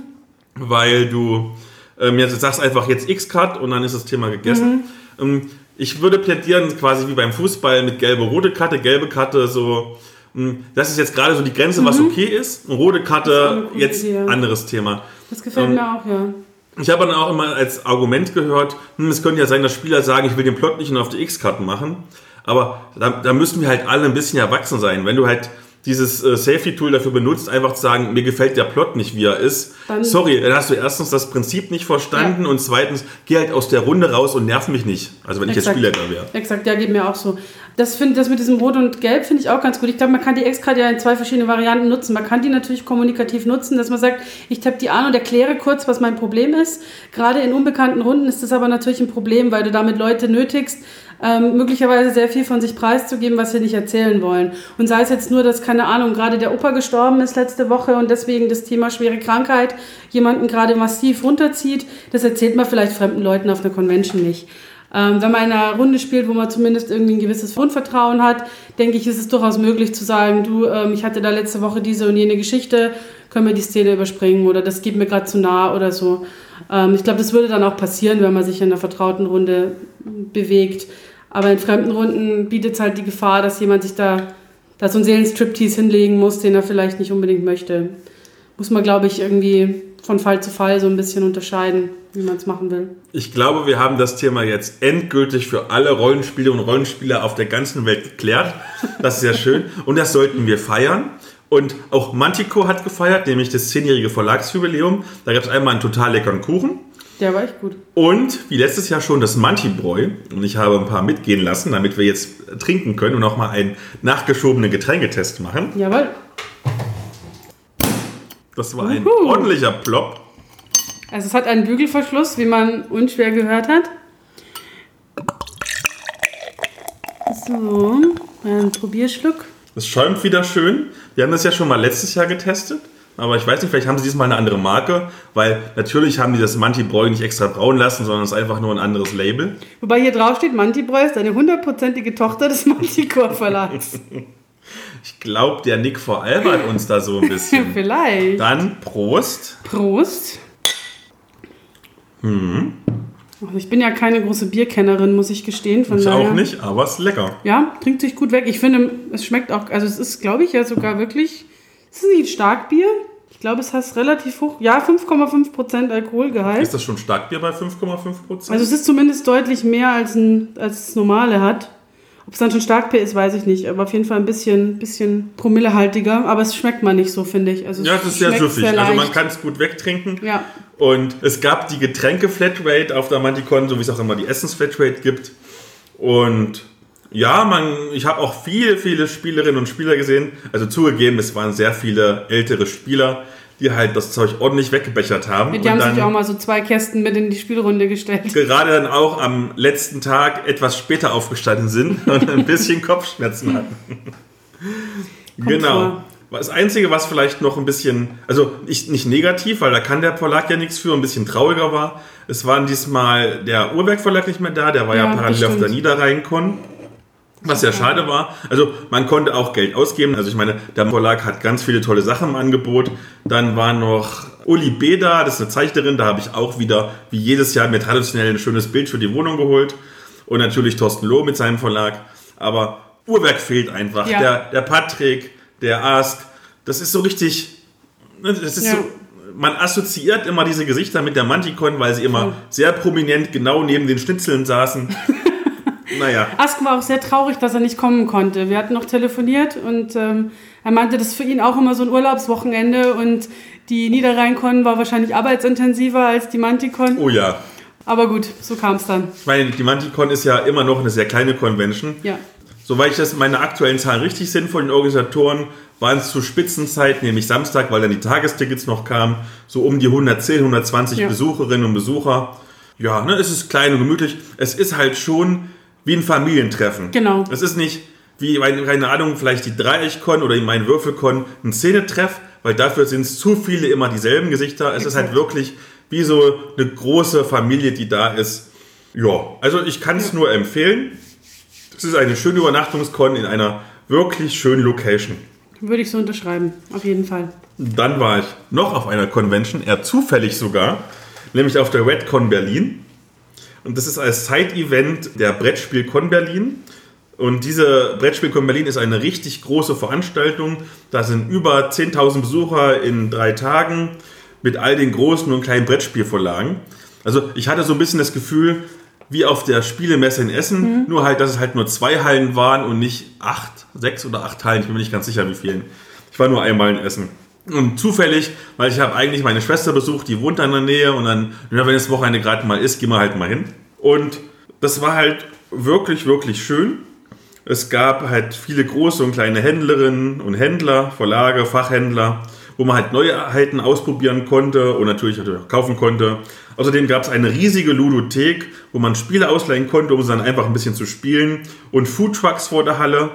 weil du ähm, jetzt sagst einfach jetzt X-Cut und dann ist das Thema gegessen. Mhm. Ähm, ich würde plädieren, quasi wie beim Fußball mit gelbe, rote Karte, gelbe Karte, so. Ähm, das ist jetzt gerade so die Grenze, mhm. was okay ist. Rote Karte, jetzt Idee. anderes Thema. Das gefällt ähm, mir auch, ja. Ich habe dann auch immer als Argument gehört, hm, es könnte ja sein, dass Spieler sagen, ich will den Plot nicht nur auf die X-Karten machen. Aber da, da müssen wir halt alle ein bisschen erwachsen sein. Wenn du halt dieses äh, Safety-Tool dafür benutzt, einfach zu sagen, mir gefällt der Plot nicht, wie er ist. Dann- Sorry, dann hast du erstens das Prinzip nicht verstanden Ja. und zweitens, geh halt aus der Runde raus und nerv mich nicht. Also wenn ich jetzt Exakt. Spielleiter wäre. Exakt, ja, geht mir auch so. Das, find, das mit diesem Rot und Gelb finde ich auch ganz gut. Ich glaube, man kann die X-Card ja in zwei verschiedene Varianten nutzen. Man kann die natürlich kommunikativ nutzen, dass man sagt, ich tappe die an und erkläre kurz, was mein Problem ist. Gerade in unbekannten Runden ist das aber natürlich ein Problem, weil du damit Leute nötigst, ähm, möglicherweise sehr viel von sich preiszugeben, was sie nicht erzählen wollen. Und sei es jetzt nur, dass, keine Ahnung, gerade der Opa gestorben ist letzte Woche und deswegen das Thema schwere Krankheit jemanden gerade massiv runterzieht, das erzählt man vielleicht fremden Leuten auf einer Convention nicht. Ähm, wenn man in einer Runde spielt, wo man zumindest irgendwie ein gewisses Grundvertrauen hat, denke ich, ist es durchaus möglich zu sagen, du, ähm, ich hatte da letzte Woche diese und jene Geschichte, können wir die Szene überspringen oder das geht mir gerade zu nah oder so. Ähm, ich glaube, das würde dann auch passieren, wenn man sich in einer vertrauten Runde bewegt. Aber in fremden Runden bietet es halt die Gefahr, dass jemand sich da, da so einen Seelenstriptease hinlegen muss, den er vielleicht nicht unbedingt möchte. Muss man, glaube ich, irgendwie von Fall zu Fall so ein bisschen unterscheiden, wie man es machen will. Ich glaube, wir haben das Thema jetzt endgültig für alle Rollenspieler und Rollenspieler auf der ganzen Welt geklärt. Das ist sehr schön. Und das sollten wir feiern. Und auch Mantico hat gefeiert, nämlich das 10-jährige Verlagsjubiläum. Da gab es einmal einen total leckeren Kuchen. Der war echt gut. Und wie letztes Jahr schon das Mantibräu. Und ich habe ein paar mitgehen lassen, damit wir jetzt trinken können und auch mal einen nachgeschobenen Getränketest machen. Jawohl. Das war ein Uhu. ordentlicher Plop. Also es hat einen Bügelverschluss, wie man unschwer gehört hat. So, ein Probierschluck. Es schäumt wieder schön. Wir haben das ja schon mal letztes Jahr getestet. Aber ich weiß nicht, vielleicht haben sie diesmal eine andere Marke, weil natürlich haben die das Mantibräu nicht extra brauen lassen, sondern es ist einfach nur ein anderes Label. Wobei hier drauf steht, Mantibräu ist eine hundertprozentige Tochter des Manticore Verlags. Ich glaube, der Nick veralbert uns da so ein bisschen. Vielleicht. Dann Prost. Prost. Also ich bin ja keine große Bierkennerin, muss ich gestehen. Von Ich daher, auch nicht, aber es ist lecker. Ja, trinkt sich gut weg. Ich finde, es schmeckt auch, also es ist, glaube ich, ja sogar wirklich, es ist nicht ein Starkbier. Ich glaube, es hat relativ hoch, ja, 5,5% Alkoholgehalt. Ist das schon Starkbier bei 5,5 Prozent? Also es ist zumindest deutlich mehr als, ein, als das normale hat. Ob es dann schon Starkbier ist, weiß ich nicht. Aber auf jeden Fall ein bisschen, bisschen promillehaltiger. Aber es schmeckt man nicht so, finde ich. Also ja, es ist sehr süffig. sehr also man kann es gut wegtrinken. Ja, Und es gab die Getränke-Flatrate auf der Manticon, so wie es auch immer die Essens-Flatrate gibt. Und ja, man, ich habe auch viele, viele Spielerinnen und Spieler gesehen. Also zugegeben, es waren sehr viele ältere Spieler, die halt das Zeug ordentlich weggebechert haben. die und haben dann sich auch mal so zwei Kästen mit in die Spielrunde gestellt. gerade dann auch am letzten Tag etwas später aufgestanden sind und ein bisschen Kopfschmerzen hatten. genau. vor. Das Einzige, was vielleicht noch ein bisschen, also nicht, nicht negativ, weil da kann der Verlag ja nichts für, ein bisschen trauriger war, es waren diesmal der Urwerk-Verlag nicht mehr da, der war ja, Ja, parallel auf der stimmt. Was ja schade war. Also man konnte auch Geld ausgeben. Also ich meine, der Verlag hat ganz viele tolle Sachen im Angebot. Dann war noch Uli B. da, das ist eine Zeichnerin. Da habe ich auch wieder, wie jedes Jahr, mir traditionell ein schönes Bild für die Wohnung geholt. Und natürlich Thorsten Loh mit seinem Verlag. Aber Uhrwerk fehlt einfach. Ja. Der, der Patrick, der Ask, das ist so richtig, ne, das ist Ja. so, man assoziiert immer diese Gesichter mit der Manticon, weil sie immer sehr prominent genau neben den Schnitzeln saßen. naja. Ask war auch sehr traurig, dass er nicht kommen konnte. Wir hatten noch telefoniert und ähm, er meinte, das ist für ihn auch immer so ein Urlaubswochenende und die Niederrhein-Con war wahrscheinlich arbeitsintensiver als die Manticon. Oh ja. Aber gut, so kam es dann. Ich meine, die Manticon ist ja immer noch eine sehr kleine Convention. Ja. Soweit ich das meine aktuellen Zahlen richtig sind von den Organisatoren, waren es zur Spitzenzeit, nämlich Samstag, weil dann die Tagestickets noch kamen, so um die 110, 120 Ja. Besucherinnen und Besucher. Ja, ne, es ist klein und gemütlich. Es ist halt schon wie ein Familientreffen. Genau. Es ist nicht wie, keine Ahnung, vielleicht die Dreieichkon oder mein Würfelkon ein Szenetreff, weil dafür sind es zu viele immer dieselben Gesichter. Es ist halt Exakt. wirklich wie so eine große Familie, die da ist. Ja, also ich kann es nur empfehlen. Es ist eine schöne Übernachtungskon in einer wirklich schönen Location. Würde ich so unterschreiben, auf jeden Fall. Dann war ich noch auf einer Convention, eher zufällig sogar, nämlich auf der RedCon Berlin. Und das ist als Side-Event der Brettspiel-Con Berlin. Und diese Brettspiel-Con Berlin ist eine richtig große Veranstaltung. Da sind über 10.000 Besucher in drei Tagen mit all den großen und kleinen Brettspielvorlagen. Also ich hatte so ein bisschen das Gefühl, wie auf der Spielemesse in Essen, mhm. nur halt, dass es halt nur zwei Hallen waren und nicht acht, sechs oder acht Hallen. Ich bin mir nicht ganz sicher, wie vielen. Ich war nur einmal in Essen. Und zufällig, weil ich habe eigentlich meine Schwester besucht, die wohnt da in der Nähe und dann, ja, wenn das Wochenende gerade mal ist, gehen wir halt mal hin. Und das war halt wirklich, wirklich schön. Es gab halt viele große und kleine Händlerinnen und Händler, Verlage, Fachhändler, wo man halt Neuheiten ausprobieren konnte und natürlich auch kaufen konnte. Außerdem gab es eine riesige Ludothek, wo man Spiele ausleihen konnte, um sie dann einfach ein bisschen zu spielen und Foodtrucks vor der Halle.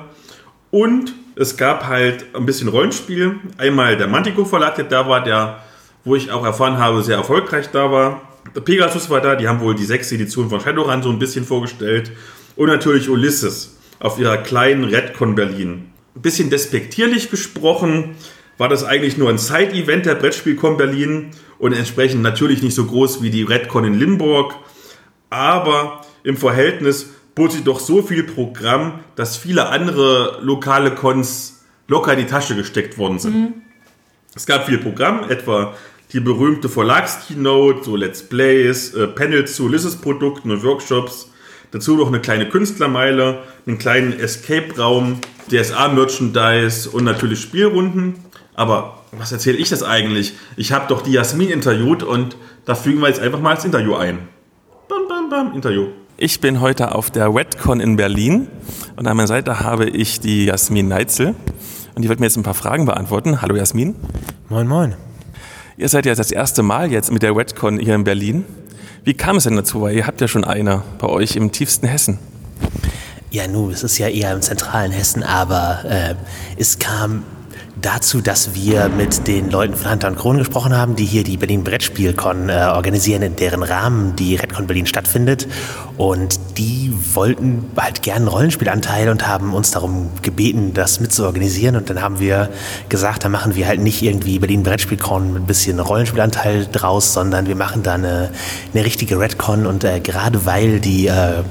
Und es gab halt ein bisschen Rollenspiel. Einmal der Mantico Verlag, der da war, der, wo ich auch erfahren habe, sehr erfolgreich da war. Der Pegasus war da, die haben wohl die sechste Edition von Shadowrun so ein bisschen vorgestellt. Und natürlich Ulysses auf ihrer kleinen Redcon Berlin. Ein bisschen despektierlich gesprochen war das eigentlich nur ein Side-Event der Brettspielcon Berlin und entsprechend natürlich nicht so groß wie die Redcon in Limburg. Aber im Verhältnis bot sie doch so viel Programm, dass viele andere lokale Cons locker in die Tasche gesteckt worden sind. Mhm. Es gab viel Programm, etwa die berühmte Verlagskeynote, so Let's Plays, äh, Panels zu Ulysses-Produkten und Workshops. Dazu noch eine kleine Künstlermeile, einen kleinen Escape-Raum, DSA-Merchandise und natürlich Spielrunden. Aber was erzähle ich das eigentlich? Ich habe doch die Jasmin interviewt und da fügen wir jetzt einfach mal das Interview ein. Bam, bam, bam, Interview. Ich bin heute auf der Redcon in Berlin und an meiner Seite habe ich die Jasmin Neitzel und die wird mir jetzt ein paar Fragen beantworten. Hallo Jasmin. Moin, moin. Ihr seid ja das erste Mal jetzt mit der Redcon hier in Berlin. Wie kam es denn dazu? Weil ihr habt ja schon eine bei euch im tiefsten Hessen. Ja, nun, es ist ja eher im zentralen Hessen, aber äh, es kam dazu, dass wir mit den Leuten von Hunter und Kron gesprochen haben, die hier die Berlin Brettspielcon äh, organisieren, in deren Rahmen die Redcon Berlin stattfindet. Und die wollten halt gern einen Rollenspielanteil und haben uns darum gebeten, das mitzuorganisieren. Und dann haben wir gesagt, da machen wir halt nicht irgendwie Berlin Brettspielcon mit ein bisschen Rollenspielanteil draus, sondern wir machen da eine, eine richtige Redcon. Und äh, gerade weil die äh,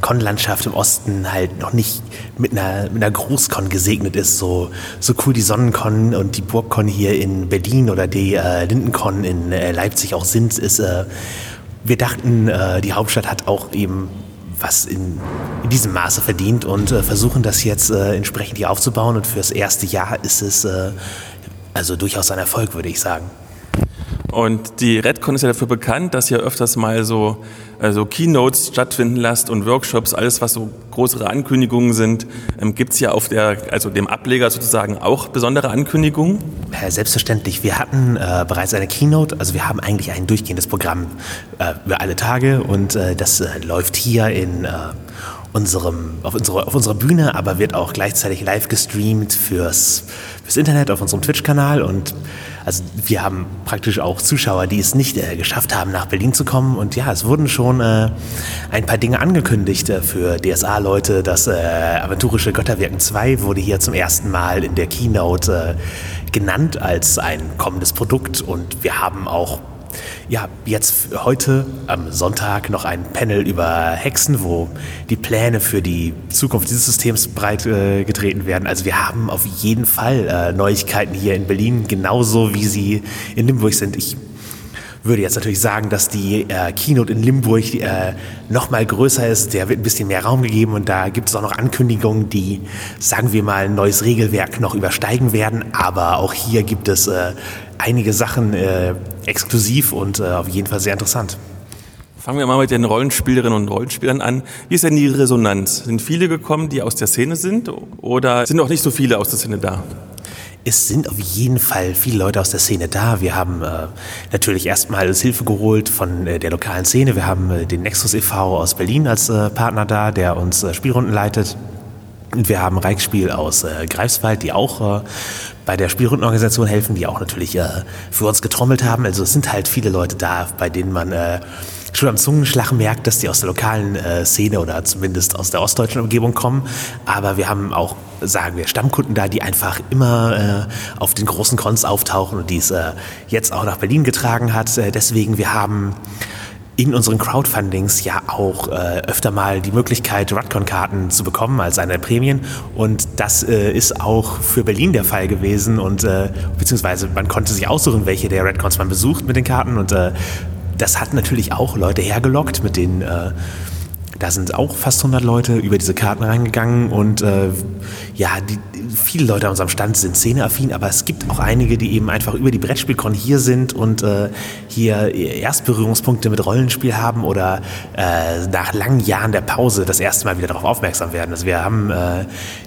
Con-Landschaft im Osten halt noch nicht mit einer, mit einer Großcon gesegnet ist, so, so cool die Sonnencon und die Burgcon hier in Berlin oder die äh, Lindencon in äh, Leipzig auch sind, ist, äh, wir dachten, äh, die Hauptstadt hat auch eben was in, in diesem Maße verdient und äh, versuchen das jetzt äh, entsprechend hier aufzubauen und fürs erste Jahr ist es also durchaus ein Erfolg, würde ich sagen. Und die Redcon ist ja dafür bekannt, dass ihr öfters mal so also Keynotes stattfinden lasst und Workshops, alles was so größere Ankündigungen sind. Ähm, Gibt es ja auf der, also dem Ableger sozusagen auch besondere Ankündigungen? Ja, selbstverständlich. Wir hatten äh, bereits eine Keynote, also wir haben eigentlich ein durchgehendes Programm äh, über alle Tage und äh, das äh, läuft hier in äh, unserem, auf, unsere, auf unserer Bühne, aber wird auch gleichzeitig live gestreamt fürs, fürs Internet auf unserem Twitch-Kanal und also wir haben praktisch auch Zuschauer, die es nicht äh, geschafft haben, nach Berlin zu kommen. Und ja, es wurden schon äh, ein paar Dinge angekündigt äh, für DSA-Leute. Das äh, Aventurische Götterwirken 2 wurde hier zum ersten Mal in der Keynote äh, genannt als ein kommendes Produkt. Und wir haben auch ja, jetzt heute am Sonntag noch ein Panel über Hexen, wo die Pläne für die Zukunft dieses Systems breit äh, getreten werden. Also wir haben auf jeden Fall äh, Neuigkeiten hier in Berlin, genauso wie sie in Limburg sind. Ich würde jetzt natürlich sagen, dass die äh, Keynote in Limburg äh, noch mal größer ist. Der wird ein bisschen mehr Raum gegeben und da gibt es auch noch Ankündigungen, die, sagen wir mal, ein neues Regelwerk noch übersteigen werden. Aber auch hier gibt es äh, einige Sachen äh, exklusiv und äh, auf jeden Fall sehr interessant. Fangen wir mal mit den Rollenspielerinnen und Rollenspielern an. Wie ist denn die Resonanz? Sind viele gekommen, die aus der Szene sind oder sind noch nicht so viele aus der Szene da? Es sind auf jeden Fall viele Leute aus der Szene da. Wir haben äh, natürlich erstmal Hilfe geholt von äh, der lokalen Szene. Wir haben äh, den Nexus e.V. aus Berlin als äh, Partner da, der uns äh, Spielrunden leitet. Und wir haben Reichsspiel aus äh, Greifswald, die auch bei der Spielrundenorganisation helfen, die auch natürlich für uns getrommelt haben. Also es sind halt viele Leute da, bei denen man schon am Zungenschlag merkt, dass die aus der lokalen äh, Szene oder zumindest aus der ostdeutschen Umgebung kommen. Aber wir haben auch, sagen wir, Stammkunden da, die einfach immer äh, auf den großen Cons auftauchen und die es äh, jetzt auch nach Berlin getragen hat. Äh, deswegen, wir haben in unseren Crowdfundings ja auch äh, öfter mal die Möglichkeit, Rudcon-Karten zu bekommen als eine Prämien. Und das äh, ist auch für Berlin der Fall gewesen. Und äh, beziehungsweise man konnte sich aussuchen, welche der Redcons man besucht mit den Karten. Und äh, das hat natürlich auch Leute hergelockt, mit denen äh, Da sind auch fast 100 Leute über diese Karten reingegangen und äh, ja, die, viele Leute an unserem Stand sind szeneaffin, aber es gibt auch einige, die eben einfach über die Brettspielkon hier sind und äh, hier Erstberührungspunkte mit Rollenspiel haben oder äh, nach langen Jahren der Pause das erste Mal wieder darauf aufmerksam werden. Also wir haben äh,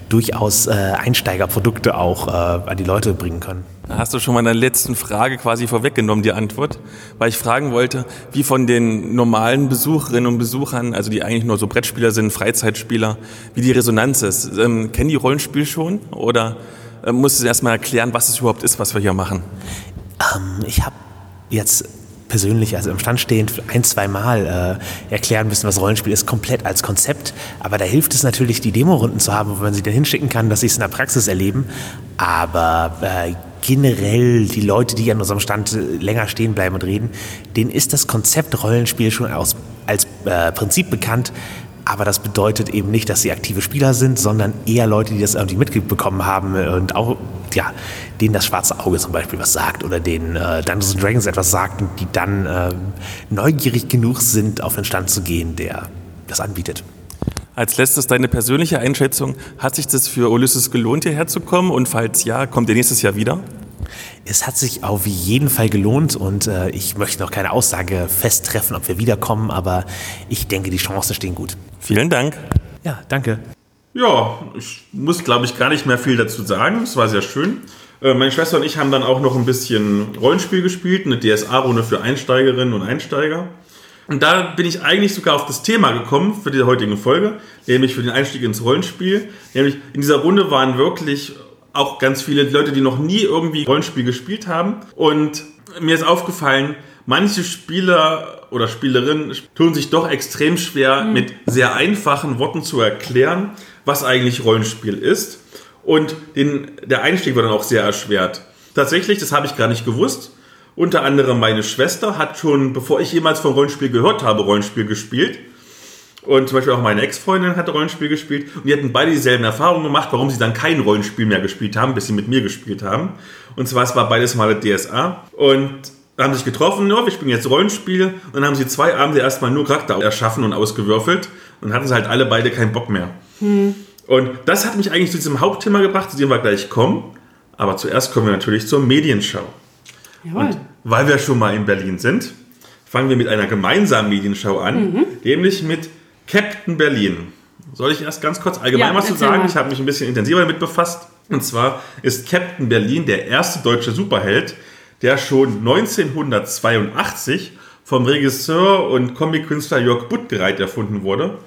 durchaus äh, Einsteigerprodukte auch äh, an die Leute bringen können. Hast du schon mal in der letzten Frage quasi vorweggenommen, die Antwort, weil ich fragen wollte, wie von den normalen Besucherinnen und Besuchern, also die eigentlich nur so Brettspieler sind, Freizeitspieler, wie die Resonanz ist. Ähm, kennen die Rollenspiel schon oder äh, musst du erstmal erklären, was es überhaupt ist, was wir hier machen? Ähm, ich habe jetzt persönlich, also im Stand stehend, ein, zwei Mal äh, erklären müssen, was Rollenspiel ist, komplett als Konzept. Aber da hilft es natürlich, die Demorunden zu haben, wo man sie dann hinschicken kann, dass sie es in der Praxis erleben. Aber äh, generell die Leute, die an unserem Stand länger stehen bleiben und reden, denen ist das Konzept Rollenspiel schon aus, als äh, Prinzip bekannt. Aber das bedeutet eben nicht, dass sie aktive Spieler sind, sondern eher Leute, die das irgendwie mitbekommen haben und auch, ja, denen das schwarze Auge zum Beispiel was sagt oder denen äh, Dungeons Dragons etwas sagt und die dann äh, neugierig genug sind, auf den Stand zu gehen, der das anbietet. Als letztes deine persönliche Einschätzung. Hat sich das für Ulysses gelohnt, hierher zu kommen? Und falls ja, kommt ihr nächstes Jahr wieder? Es hat sich auf jeden Fall gelohnt und äh, ich möchte noch keine Aussage festtreffen, ob wir wiederkommen, aber ich denke, die Chancen stehen gut. Vielen Dank. Ja, danke. Ja, ich muss, glaube ich, gar nicht mehr viel dazu sagen. Es war sehr schön. Äh, meine Schwester und ich haben dann auch noch ein bisschen Rollenspiel gespielt, eine DSA-Runde für Einsteigerinnen und Einsteiger. Und da bin ich eigentlich sogar auf das Thema gekommen für die heutige Folge, nämlich für den Einstieg ins Rollenspiel. Nämlich in dieser Runde waren wirklich auch ganz viele Leute, die noch nie irgendwie Rollenspiel gespielt haben. Und mir ist aufgefallen, manche Spieler oder Spielerinnen tun sich doch extrem schwer, mhm. mit sehr einfachen Worten zu erklären, was eigentlich Rollenspiel ist. Und den, der Einstieg wird dann auch sehr erschwert. Tatsächlich, das habe ich gar nicht gewusst, unter anderem meine Schwester hat schon, bevor ich jemals von Rollenspiel gehört habe, Rollenspiel gespielt. Und zum Beispiel auch meine Ex-Freundin hat Rollenspiel gespielt. Und die hatten beide dieselben Erfahrungen gemacht, warum sie dann kein Rollenspiel mehr gespielt haben, bis sie mit mir gespielt haben. Und zwar, es war beides mal DSA. Und haben sich getroffen, ja, wir spielen jetzt Rollenspiel. Und dann haben sie zwei Abende erstmal nur Charakter erschaffen und ausgewürfelt. Und hatten sie halt alle beide keinen Bock mehr. Hm. Und das hat mich eigentlich zu diesem Hauptthema gebracht, zu dem wir gleich kommen. Aber zuerst kommen wir natürlich zur Medienschau. Jawohl. Und weil wir schon mal in Berlin sind, fangen wir mit einer gemeinsamen Medienschau an, mhm. nämlich mit Captain Berlin. Soll ich erst ganz kurz allgemein ja, was zu sagen? Mal. Ich habe mich ein bisschen intensiver damit befasst. Und zwar ist Captain Berlin der erste deutsche Superheld, der schon 1982 vom Regisseur und Comic-Künstler Jörg Buttgereit erfunden wurde.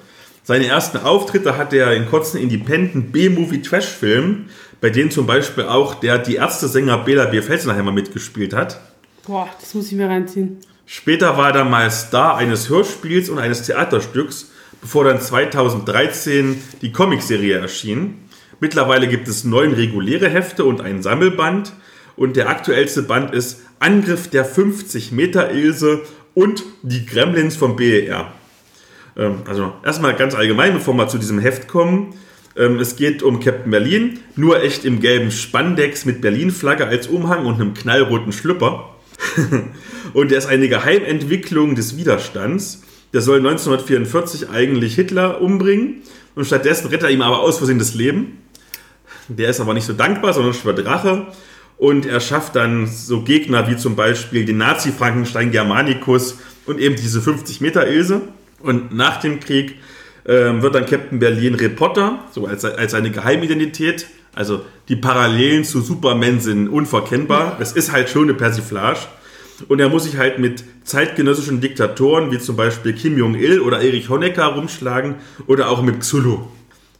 Seine ersten Auftritte hatte er in kurzen Independent B-Movie-Trash-Filmen, bei denen zum Beispiel auch der Die Ärzte-Sänger Bela B. Felsenheimer mitgespielt hat. Boah, das muss ich mir reinziehen. Später war er dann mal Star eines Hörspiels und eines Theaterstücks, bevor dann 2013 die Comicserie erschien. Mittlerweile gibt es neun reguläre Hefte und ein Sammelband. Und der aktuellste Band ist Angriff der 50 Meter Ilse und die Gremlins vom BER. Ähm, also erstmal ganz allgemein, bevor wir zu diesem Heft kommen. Ähm, es geht um Captain Berlin, nur echt im gelben Spandex mit Berlin-Flagge als Umhang und einem knallroten Schlüpper. und er ist eine Geheimentwicklung des Widerstands. Der soll 1944 eigentlich Hitler umbringen und stattdessen rettet er ihm aber aus Versehen das Leben. Der ist aber nicht so dankbar, sondern schwört Drache. Und er schafft dann so Gegner wie zum Beispiel den Nazi-Frankenstein Germanicus und eben diese 50 Meter Ilse. Und nach dem Krieg ähm, wird dann Captain Berlin Reporter, so als, als seine Geheimidentität. Also die Parallelen zu Superman sind unverkennbar. Es ist halt schon eine Persiflage. Und er muss sich halt mit zeitgenössischen Diktatoren wie zum Beispiel Kim Jong-il oder Erich Honecker rumschlagen oder auch mit Xulu.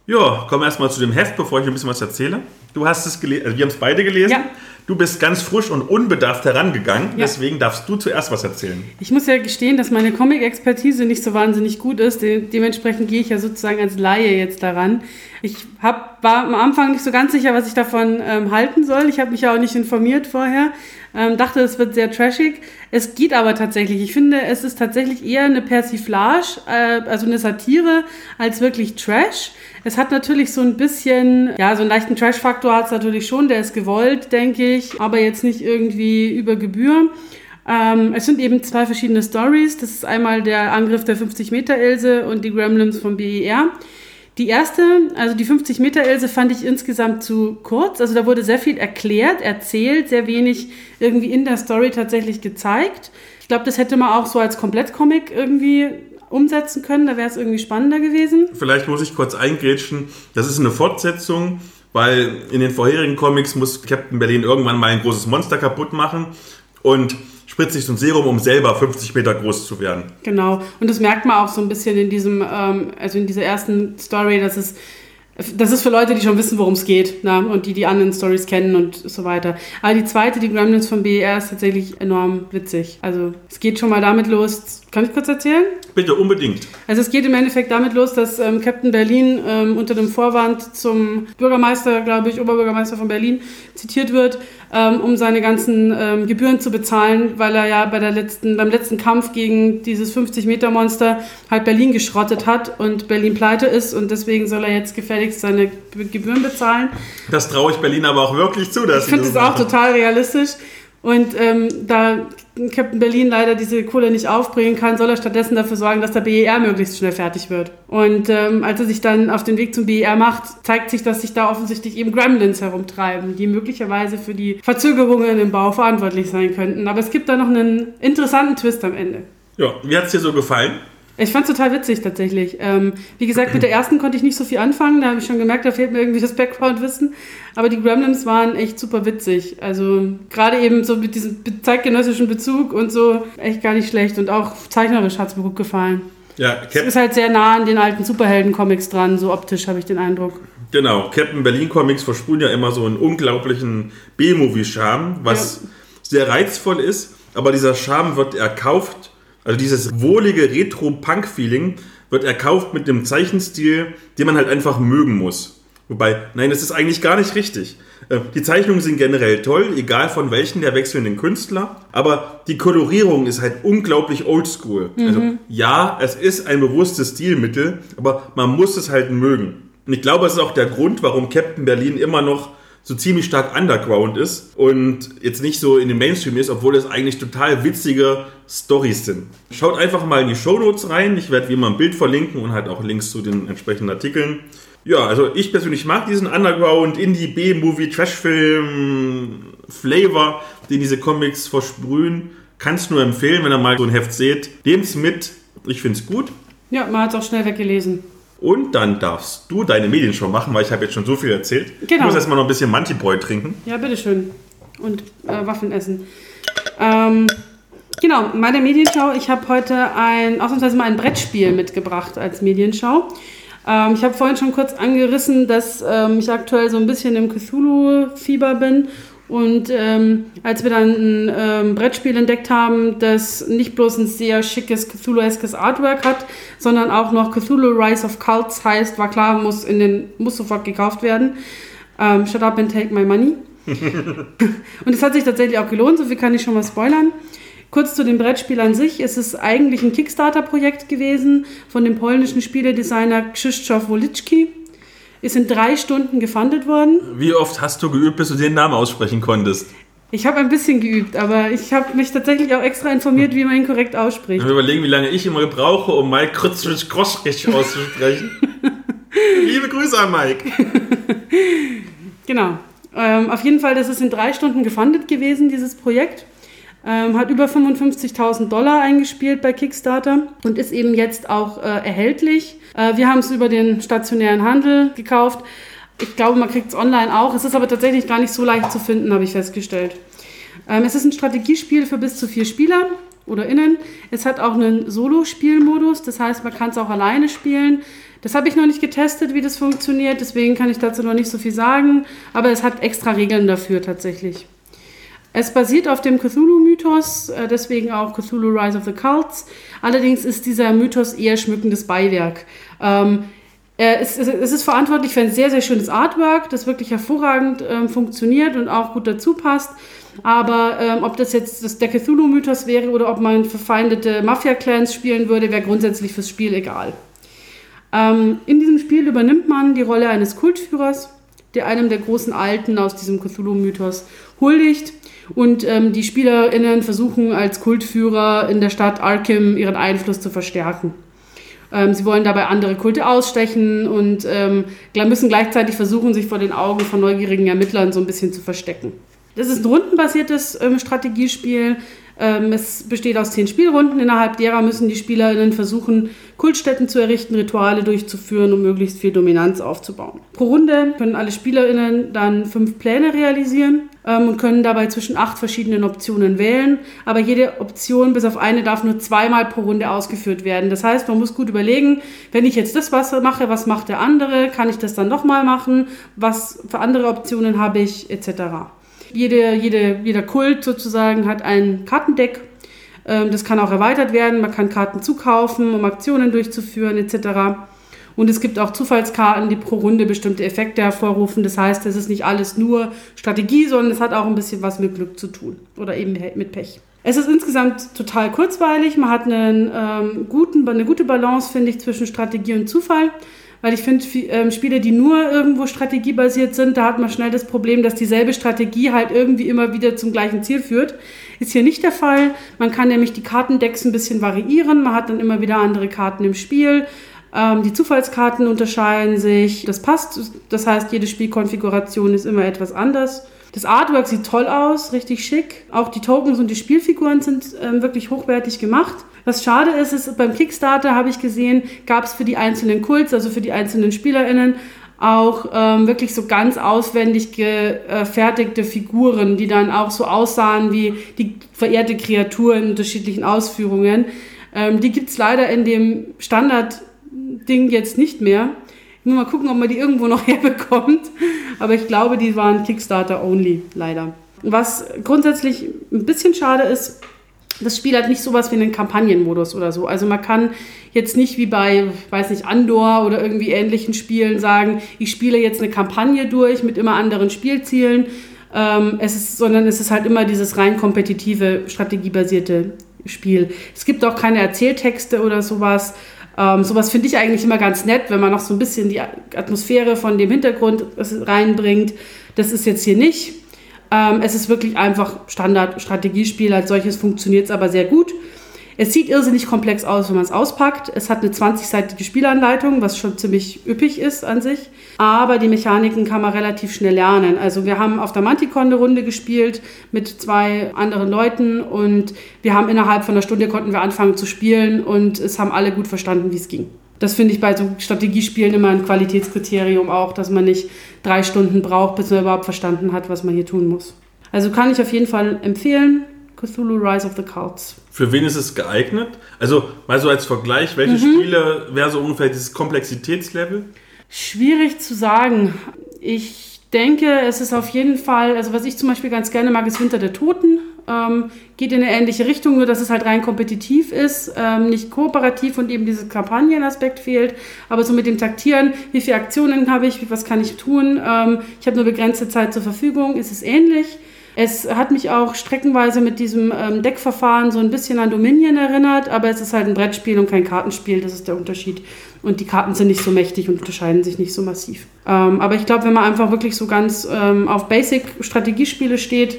Ja, kommen wir erstmal zu dem Heft, bevor ich ein bisschen was erzähle. Du hast es gelesen, also wir haben es beide gelesen. Ja. Du bist ganz frisch und unbedarft herangegangen, ja. deswegen darfst du zuerst was erzählen. Ich muss ja gestehen, dass meine Comic-Expertise nicht so wahnsinnig gut ist. De dementsprechend gehe ich ja sozusagen als Laie jetzt daran. Ich hab, war am Anfang nicht so ganz sicher, was ich davon ähm, halten soll. Ich habe mich ja auch nicht informiert vorher. Ähm, dachte, es wird sehr trashig. Es geht aber tatsächlich. Ich finde, es ist tatsächlich eher eine Persiflage, äh, also eine Satire, als wirklich Trash. Es hat natürlich so ein bisschen, ja, so einen leichten Trash-Faktor hat es natürlich schon. Der ist gewollt, denke ich, aber jetzt nicht irgendwie über Gebühr. Ähm, es sind eben zwei verschiedene Stories. Das ist einmal der Angriff der 50-Meter-Else und die Gremlins vom BER. Die erste, also die 50-Meter-Else, fand ich insgesamt zu kurz. Also da wurde sehr viel erklärt, erzählt, sehr wenig irgendwie in der Story tatsächlich gezeigt. Ich glaube, das hätte man auch so als Komplettcomic irgendwie umsetzen können. Da wäre es irgendwie spannender gewesen. Vielleicht muss ich kurz eingrätschen. Das ist eine Fortsetzung, weil in den vorherigen Comics muss Captain Berlin irgendwann mal ein großes Monster kaputt machen. Und spritzt sich so ein Serum, um selber 50 Meter groß zu werden. Genau. Und das merkt man auch so ein bisschen in diesem, ähm, also in dieser ersten Story, dass es das ist für Leute, die schon wissen, worum es geht na, und die die anderen Stories kennen und so weiter. Aber die zweite, die Gremlins von BER, ist tatsächlich enorm witzig. Also es geht schon mal damit los. Kann ich kurz erzählen? Bitte, unbedingt. Also es geht im Endeffekt damit los, dass ähm, Captain Berlin ähm, unter dem Vorwand zum Bürgermeister, glaube ich, Oberbürgermeister von Berlin zitiert wird, ähm, um seine ganzen ähm, Gebühren zu bezahlen, weil er ja bei der letzten, beim letzten Kampf gegen dieses 50-Meter-Monster halt Berlin geschrottet hat und Berlin pleite ist und deswegen soll er jetzt gefälligst seine Gebühren bezahlen. Das traue ich Berlin aber auch wirklich zu. Dass ich finde das auch total realistisch. Und ähm, da Captain Berlin leider diese Kohle nicht aufbringen kann, soll er stattdessen dafür sorgen, dass der BER möglichst schnell fertig wird. Und ähm, als er sich dann auf den Weg zum BER macht, zeigt sich, dass sich da offensichtlich eben Gremlins herumtreiben, die möglicherweise für die Verzögerungen im Bau verantwortlich sein könnten. Aber es gibt da noch einen interessanten Twist am Ende. Ja, wie hat es dir so gefallen? Ich fand es total witzig tatsächlich. Ähm, wie gesagt, mit der ersten konnte ich nicht so viel anfangen. Da habe ich schon gemerkt, da fehlt mir irgendwie das Background-Wissen. Aber die Gremlins waren echt super witzig. Also gerade eben so mit diesem zeitgenössischen Bezug und so echt gar nicht schlecht. Und auch zeichnerisch hat es mir gut gefallen. Ja, Cap es ist halt sehr nah an den alten Superhelden-Comics dran, so optisch habe ich den Eindruck. Genau, Captain Berlin Comics versprühen ja immer so einen unglaublichen B-Movie-Charme, was ja. sehr reizvoll ist. Aber dieser Charme wird erkauft also dieses wohlige Retro-Punk-Feeling wird erkauft mit einem Zeichenstil, den man halt einfach mögen muss. Wobei, nein, das ist eigentlich gar nicht richtig. Äh, die Zeichnungen sind generell toll, egal von welchen der wechselnden Künstler, aber die Kolorierung ist halt unglaublich oldschool. Mhm. Also ja, es ist ein bewusstes Stilmittel, aber man muss es halt mögen. Und ich glaube, das ist auch der Grund, warum Captain Berlin immer noch so ziemlich stark underground ist und jetzt nicht so in den Mainstream ist, obwohl es eigentlich total witzige Stories sind. Schaut einfach mal in die Show Notes rein. Ich werde wie immer ein Bild verlinken und halt auch Links zu den entsprechenden Artikeln. Ja, also ich persönlich mag diesen Underground, Indie, B-Movie, Trashfilm, Flavor, den diese Comics versprühen. Kann es nur empfehlen, wenn ihr mal so ein Heft seht. Nehmt's mit. Ich finde es gut. Ja, man hat es auch schnell weggelesen. Und dann darfst du deine Medienshow machen, weil ich habe jetzt schon so viel erzählt. Genau. Ich muss erstmal noch ein bisschen Mantiboy trinken. Ja, bitteschön. Und äh, Waffeln essen. Ähm, genau, meine Medienschau. Ich habe heute ein, ausnahmsweise mal ein Brettspiel mitgebracht als Medienschau. Ähm, ich habe vorhin schon kurz angerissen, dass ähm, ich aktuell so ein bisschen im Cthulhu-Fieber bin und ähm, als wir dann ein ähm, Brettspiel entdeckt haben, das nicht bloß ein sehr schickes Cthulhu-eskes Artwork hat, sondern auch noch Cthulhu Rise of Cults heißt, war klar, muss, in den, muss sofort gekauft werden. Ähm, shut up and take my money. und es hat sich tatsächlich auch gelohnt, so viel kann ich schon mal spoilern. Kurz zu dem Brettspiel an sich. Es ist eigentlich ein Kickstarter-Projekt gewesen von dem polnischen Spieledesigner Krzysztof Wolicki ist in drei Stunden gefundet worden. Wie oft hast du geübt, bis du den Namen aussprechen konntest? Ich habe ein bisschen geübt, aber ich habe mich tatsächlich auch extra informiert, wie man ihn korrekt ausspricht. Wir überlegen, wie lange ich immer brauche, um Mike Krutzwitsch Kroschrich auszusprechen. Liebe Grüße an Mike. genau. Ähm, auf jeden Fall, das ist in drei Stunden gefundet gewesen, dieses Projekt. Ähm, hat über 55.000 Dollar eingespielt bei Kickstarter und ist eben jetzt auch äh, erhältlich. Äh, wir haben es über den stationären Handel gekauft. Ich glaube, man kriegt es online auch. Es ist aber tatsächlich gar nicht so leicht zu finden, habe ich festgestellt. Ähm, es ist ein Strategiespiel für bis zu vier Spieler oder innen. Es hat auch einen Solo-Spielmodus, das heißt, man kann es auch alleine spielen. Das habe ich noch nicht getestet, wie das funktioniert, deswegen kann ich dazu noch nicht so viel sagen, aber es hat extra Regeln dafür tatsächlich. Es basiert auf dem Cthulhu-Mythos, äh, deswegen auch Cthulhu Rise of the Cults. Allerdings ist dieser Mythos eher schmückendes Beiwerk. Ähm, es, es, ist verantwortlich für ein sehr, sehr schönes Artwork, das wirklich hervorragend ähm, funktioniert und auch gut dazu passt. Aber ähm, ob das jetzt das, der Cthulhu-Mythos wäre oder ob man verfeindete Mafia-Clans spielen würde, wäre grundsätzlich fürs Spiel egal. Ähm, in diesem Spiel übernimmt man die Rolle eines Kultführers, der einem der großen Alten aus diesem Cthulhu-Mythos huldigt. Und ähm, die SpielerInnen versuchen als Kultführer in der Stadt Arkham ihren Einfluss zu verstärken. Ähm, sie wollen dabei andere Kulte ausstechen und ähm, müssen gleichzeitig versuchen, sich vor den Augen von neugierigen Ermittlern so ein bisschen zu verstecken. Das ist ein rundenbasiertes ähm, Strategiespiel. Ähm, es besteht aus zehn Spielrunden. Innerhalb derer müssen die SpielerInnen versuchen, Kultstätten zu errichten, Rituale durchzuführen, um möglichst viel Dominanz aufzubauen. Pro Runde können alle SpielerInnen dann fünf Pläne realisieren ähm, und können dabei zwischen acht verschiedenen Optionen wählen. Aber jede Option bis auf eine darf nur zweimal pro Runde ausgeführt werden. Das heißt, man muss gut überlegen, wenn ich jetzt das was mache, was macht der andere? Kann ich das dann nochmal machen? Was für andere Optionen habe ich? Etc. Jede, jede, jeder Kult sozusagen hat ein Kartendeck. Ähm, das kann auch erweitert werden. Man kann Karten zukaufen, um Aktionen durchzuführen etc. Und es gibt auch Zufallskarten, die pro Runde bestimmte Effekte hervorrufen. Das heißt, es ist nicht alles nur Strategie, sondern es hat auch ein bisschen was mit Glück zu tun oder eben mit Pech. Es ist insgesamt total kurzweilig. Man hat einen, ähm, guten, eine gute Balance, finde ich, zwischen Strategie und Zufall weil ich finde, ähm, Spiele, die nur irgendwo strategiebasiert sind, da hat man schnell das Problem, dass dieselbe Strategie halt irgendwie immer wieder zum gleichen Ziel führt. Ist hier nicht der Fall. Man kann nämlich die Kartendecks ein bisschen variieren. Man hat dann immer wieder andere Karten im Spiel. Ähm, die Zufallskarten unterscheiden sich. Das passt. Das heißt, jede Spielkonfiguration ist immer etwas anders. Das Artwork sieht toll aus, richtig schick. Auch die Tokens und die Spielfiguren sind ähm, wirklich hochwertig gemacht. Was schade ist, ist, beim Kickstarter habe ich gesehen, gab es für die einzelnen Kults, also für die einzelnen SpielerInnen, auch ähm, wirklich so ganz auswendig gefertigte Figuren, die dann auch so aussahen wie die verehrte Kreatur in unterschiedlichen Ausführungen. Ähm, die gibt es leider in dem Standard-Ding jetzt nicht mehr. Ich muss mal gucken, ob man die irgendwo noch herbekommt. Aber ich glaube, die waren Kickstarter-only, leider. Was grundsätzlich ein bisschen schade ist, das Spiel hat nicht sowas wie einen Kampagnenmodus oder so. Also man kann jetzt nicht wie bei, ich weiß nicht, Andor oder irgendwie ähnlichen Spielen sagen, ich spiele jetzt eine Kampagne durch mit immer anderen Spielzielen. Ähm, es ist, sondern es ist halt immer dieses rein kompetitive, strategiebasierte Spiel. Es gibt auch keine Erzähltexte oder sowas. Ähm, sowas finde ich eigentlich immer ganz nett, wenn man noch so ein bisschen die Atmosphäre von dem Hintergrund reinbringt. Das ist jetzt hier nicht. Ähm, es ist wirklich einfach Standard-Strategiespiel. Als solches funktioniert es aber sehr gut. Es sieht irrsinnig komplex aus, wenn man es auspackt. Es hat eine 20-seitige Spielanleitung, was schon ziemlich üppig ist an sich. Aber die Mechaniken kann man relativ schnell lernen. Also wir haben auf der Manticon eine Runde gespielt mit zwei anderen Leuten und wir haben innerhalb von einer Stunde konnten wir anfangen zu spielen und es haben alle gut verstanden, wie es ging. Das finde ich bei so Strategiespielen immer ein Qualitätskriterium auch, dass man nicht drei Stunden braucht, bis man überhaupt verstanden hat, was man hier tun muss. Also kann ich auf jeden Fall empfehlen. Cthulhu Rise of the Cults. Für wen ist es geeignet? Also mal so als Vergleich, welche mhm. Spiele wäre so ungefähr dieses Komplexitätslevel? Schwierig zu sagen. Ich denke, es ist auf jeden Fall, also was ich zum Beispiel ganz gerne mag, ist Winter der Toten. Ähm, geht in eine ähnliche Richtung, nur dass es halt rein kompetitiv ist, ähm, nicht kooperativ und eben dieser Kampagnenaspekt fehlt. Aber so mit dem Taktieren, wie viele Aktionen habe ich, was kann ich tun? Ähm, ich habe nur begrenzte Zeit zur Verfügung, ist es ähnlich. Es hat mich auch streckenweise mit diesem ähm, Deckverfahren so ein bisschen an Dominion erinnert, aber es ist halt ein Brettspiel und kein Kartenspiel, das ist der Unterschied. Und die Karten sind nicht so mächtig und unterscheiden sich nicht so massiv. Ähm, aber ich glaube, wenn man einfach wirklich so ganz ähm, auf Basic-Strategiespiele steht,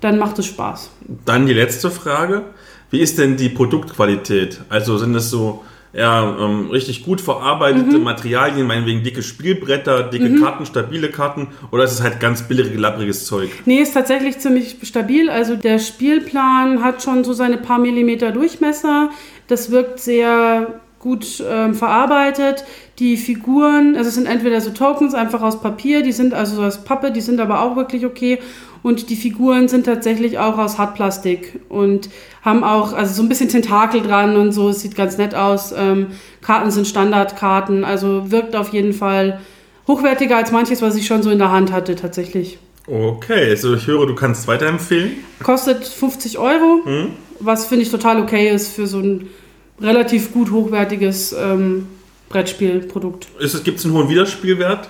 dann macht es Spaß. Dann die letzte Frage. Wie ist denn die Produktqualität? Also sind es so ja, ähm, richtig gut verarbeitete mhm. Materialien, meinetwegen dicke Spielbretter, dicke mhm. Karten, stabile Karten oder ist es halt ganz billig, lappriges Zeug? Nee, ist tatsächlich ziemlich stabil. Also der Spielplan hat schon so seine paar Millimeter Durchmesser. Das wirkt sehr gut ähm, verarbeitet. Die Figuren, also es sind entweder so Tokens einfach aus Papier, die sind also so aus Pappe, die sind aber auch wirklich okay. Und die Figuren sind tatsächlich auch aus Hartplastik und haben auch also so ein bisschen Tentakel dran und so. Es sieht ganz nett aus. Ähm, Karten sind Standardkarten, also wirkt auf jeden Fall hochwertiger als manches, was ich schon so in der Hand hatte tatsächlich. Okay, also ich höre, du kannst weiterempfehlen. Kostet 50 Euro, hm? was finde ich total okay ist für so ein relativ gut hochwertiges ähm, Brettspielprodukt. Gibt es einen hohen Wiederspielwert?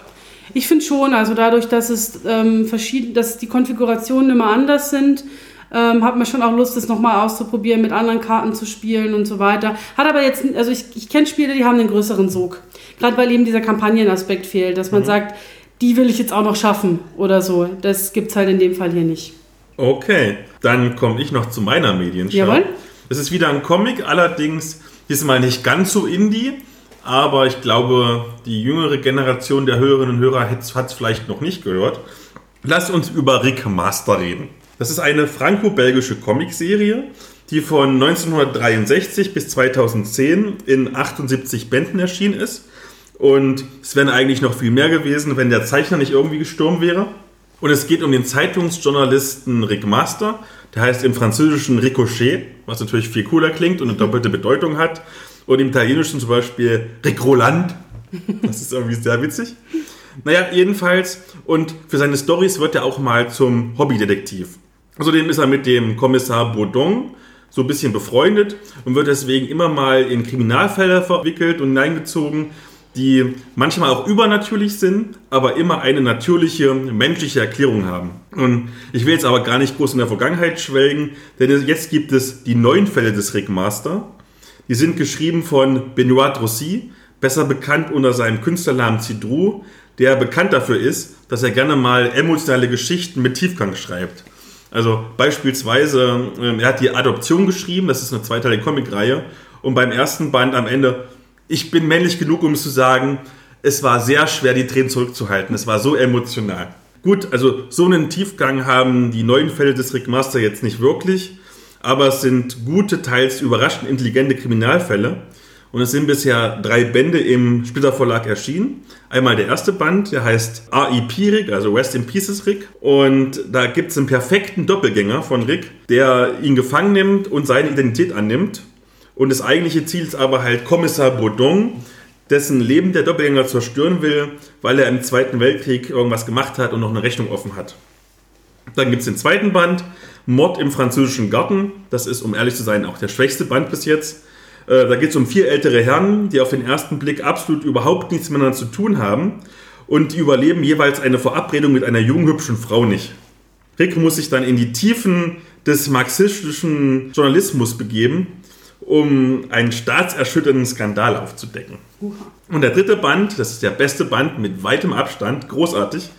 Ich finde schon, also dadurch, dass es ähm, verschieden, dass die Konfigurationen immer anders sind, ähm, hat man schon auch Lust, das nochmal auszuprobieren, mit anderen Karten zu spielen und so weiter. Hat aber jetzt, also ich, ich kenne Spiele, die haben einen größeren Sog. Gerade weil eben dieser Kampagnenaspekt fehlt, dass man mhm. sagt, die will ich jetzt auch noch schaffen oder so. Das gibt es halt in dem Fall hier nicht. Okay, dann komme ich noch zu meiner Medienschau. Jawohl. Es ist wieder ein Comic, allerdings diesmal nicht ganz so indie, aber ich glaube, die jüngere Generation der Hörerinnen und Hörer hat es vielleicht noch nicht gehört. Lass uns über Rick Master reden. Das ist eine franco-belgische Comicserie, die von 1963 bis 2010 in 78 Bänden erschienen ist. Und es wären eigentlich noch viel mehr gewesen, wenn der Zeichner nicht irgendwie gestorben wäre. Und es geht um den Zeitungsjournalisten Rick Master. Der heißt im Französischen Ricochet, was natürlich viel cooler klingt und eine doppelte Bedeutung hat. Und im Italienischen zum Beispiel Rick Roland. Das ist irgendwie sehr witzig. Naja, jedenfalls. Und für seine Stories wird er auch mal zum Hobbydetektiv. Außerdem ist er mit dem Kommissar Baudon so ein bisschen befreundet und wird deswegen immer mal in Kriminalfälle verwickelt und hineingezogen, die manchmal auch übernatürlich sind, aber immer eine natürliche menschliche Erklärung haben. Und ich will jetzt aber gar nicht groß in der Vergangenheit schwelgen, denn jetzt gibt es die neuen Fälle des Rick Master. Die sind geschrieben von Benoit Drossi, besser bekannt unter seinem Künstlernamen Cidrou, der bekannt dafür ist, dass er gerne mal emotionale Geschichten mit Tiefgang schreibt. Also beispielsweise, äh, er hat die Adoption geschrieben, das ist eine zweiteilige Comicreihe, und beim ersten Band am Ende, ich bin männlich genug, um es zu sagen, es war sehr schwer, die Tränen zurückzuhalten. Es war so emotional. Gut, also so einen Tiefgang haben die neuen Fälle des Rick Master jetzt nicht wirklich, aber es sind gute, teils überraschend intelligente Kriminalfälle. Und es sind bisher drei Bände im Splitter Verlag erschienen. Einmal der erste Band, der heißt R.I.P. Rick, also Rest in Pieces Rick. Und da gibt es einen perfekten Doppelgänger von Rick, der ihn gefangen nimmt und seine Identität annimmt. Und das eigentliche Ziel ist aber halt Kommissar Baudon, dessen Leben der Doppelgänger zerstören will, weil er im Zweiten Weltkrieg irgendwas gemacht hat und noch eine Rechnung offen hat. Dann gibt es den zweiten Band, Mord im französischen Garten. Das ist, um ehrlich zu sein, auch der schwächste Band bis jetzt. Äh, da geht es um vier ältere Herren, die auf den ersten Blick absolut überhaupt nichts miteinander zu tun haben und die überleben jeweils eine Verabredung mit einer jungen, hübschen Frau nicht. Rick muss sich dann in die Tiefen des marxistischen Journalismus begeben, um einen staatserschütternden Skandal aufzudecken. Und der dritte Band, das ist der beste Band mit weitem Abstand, großartig,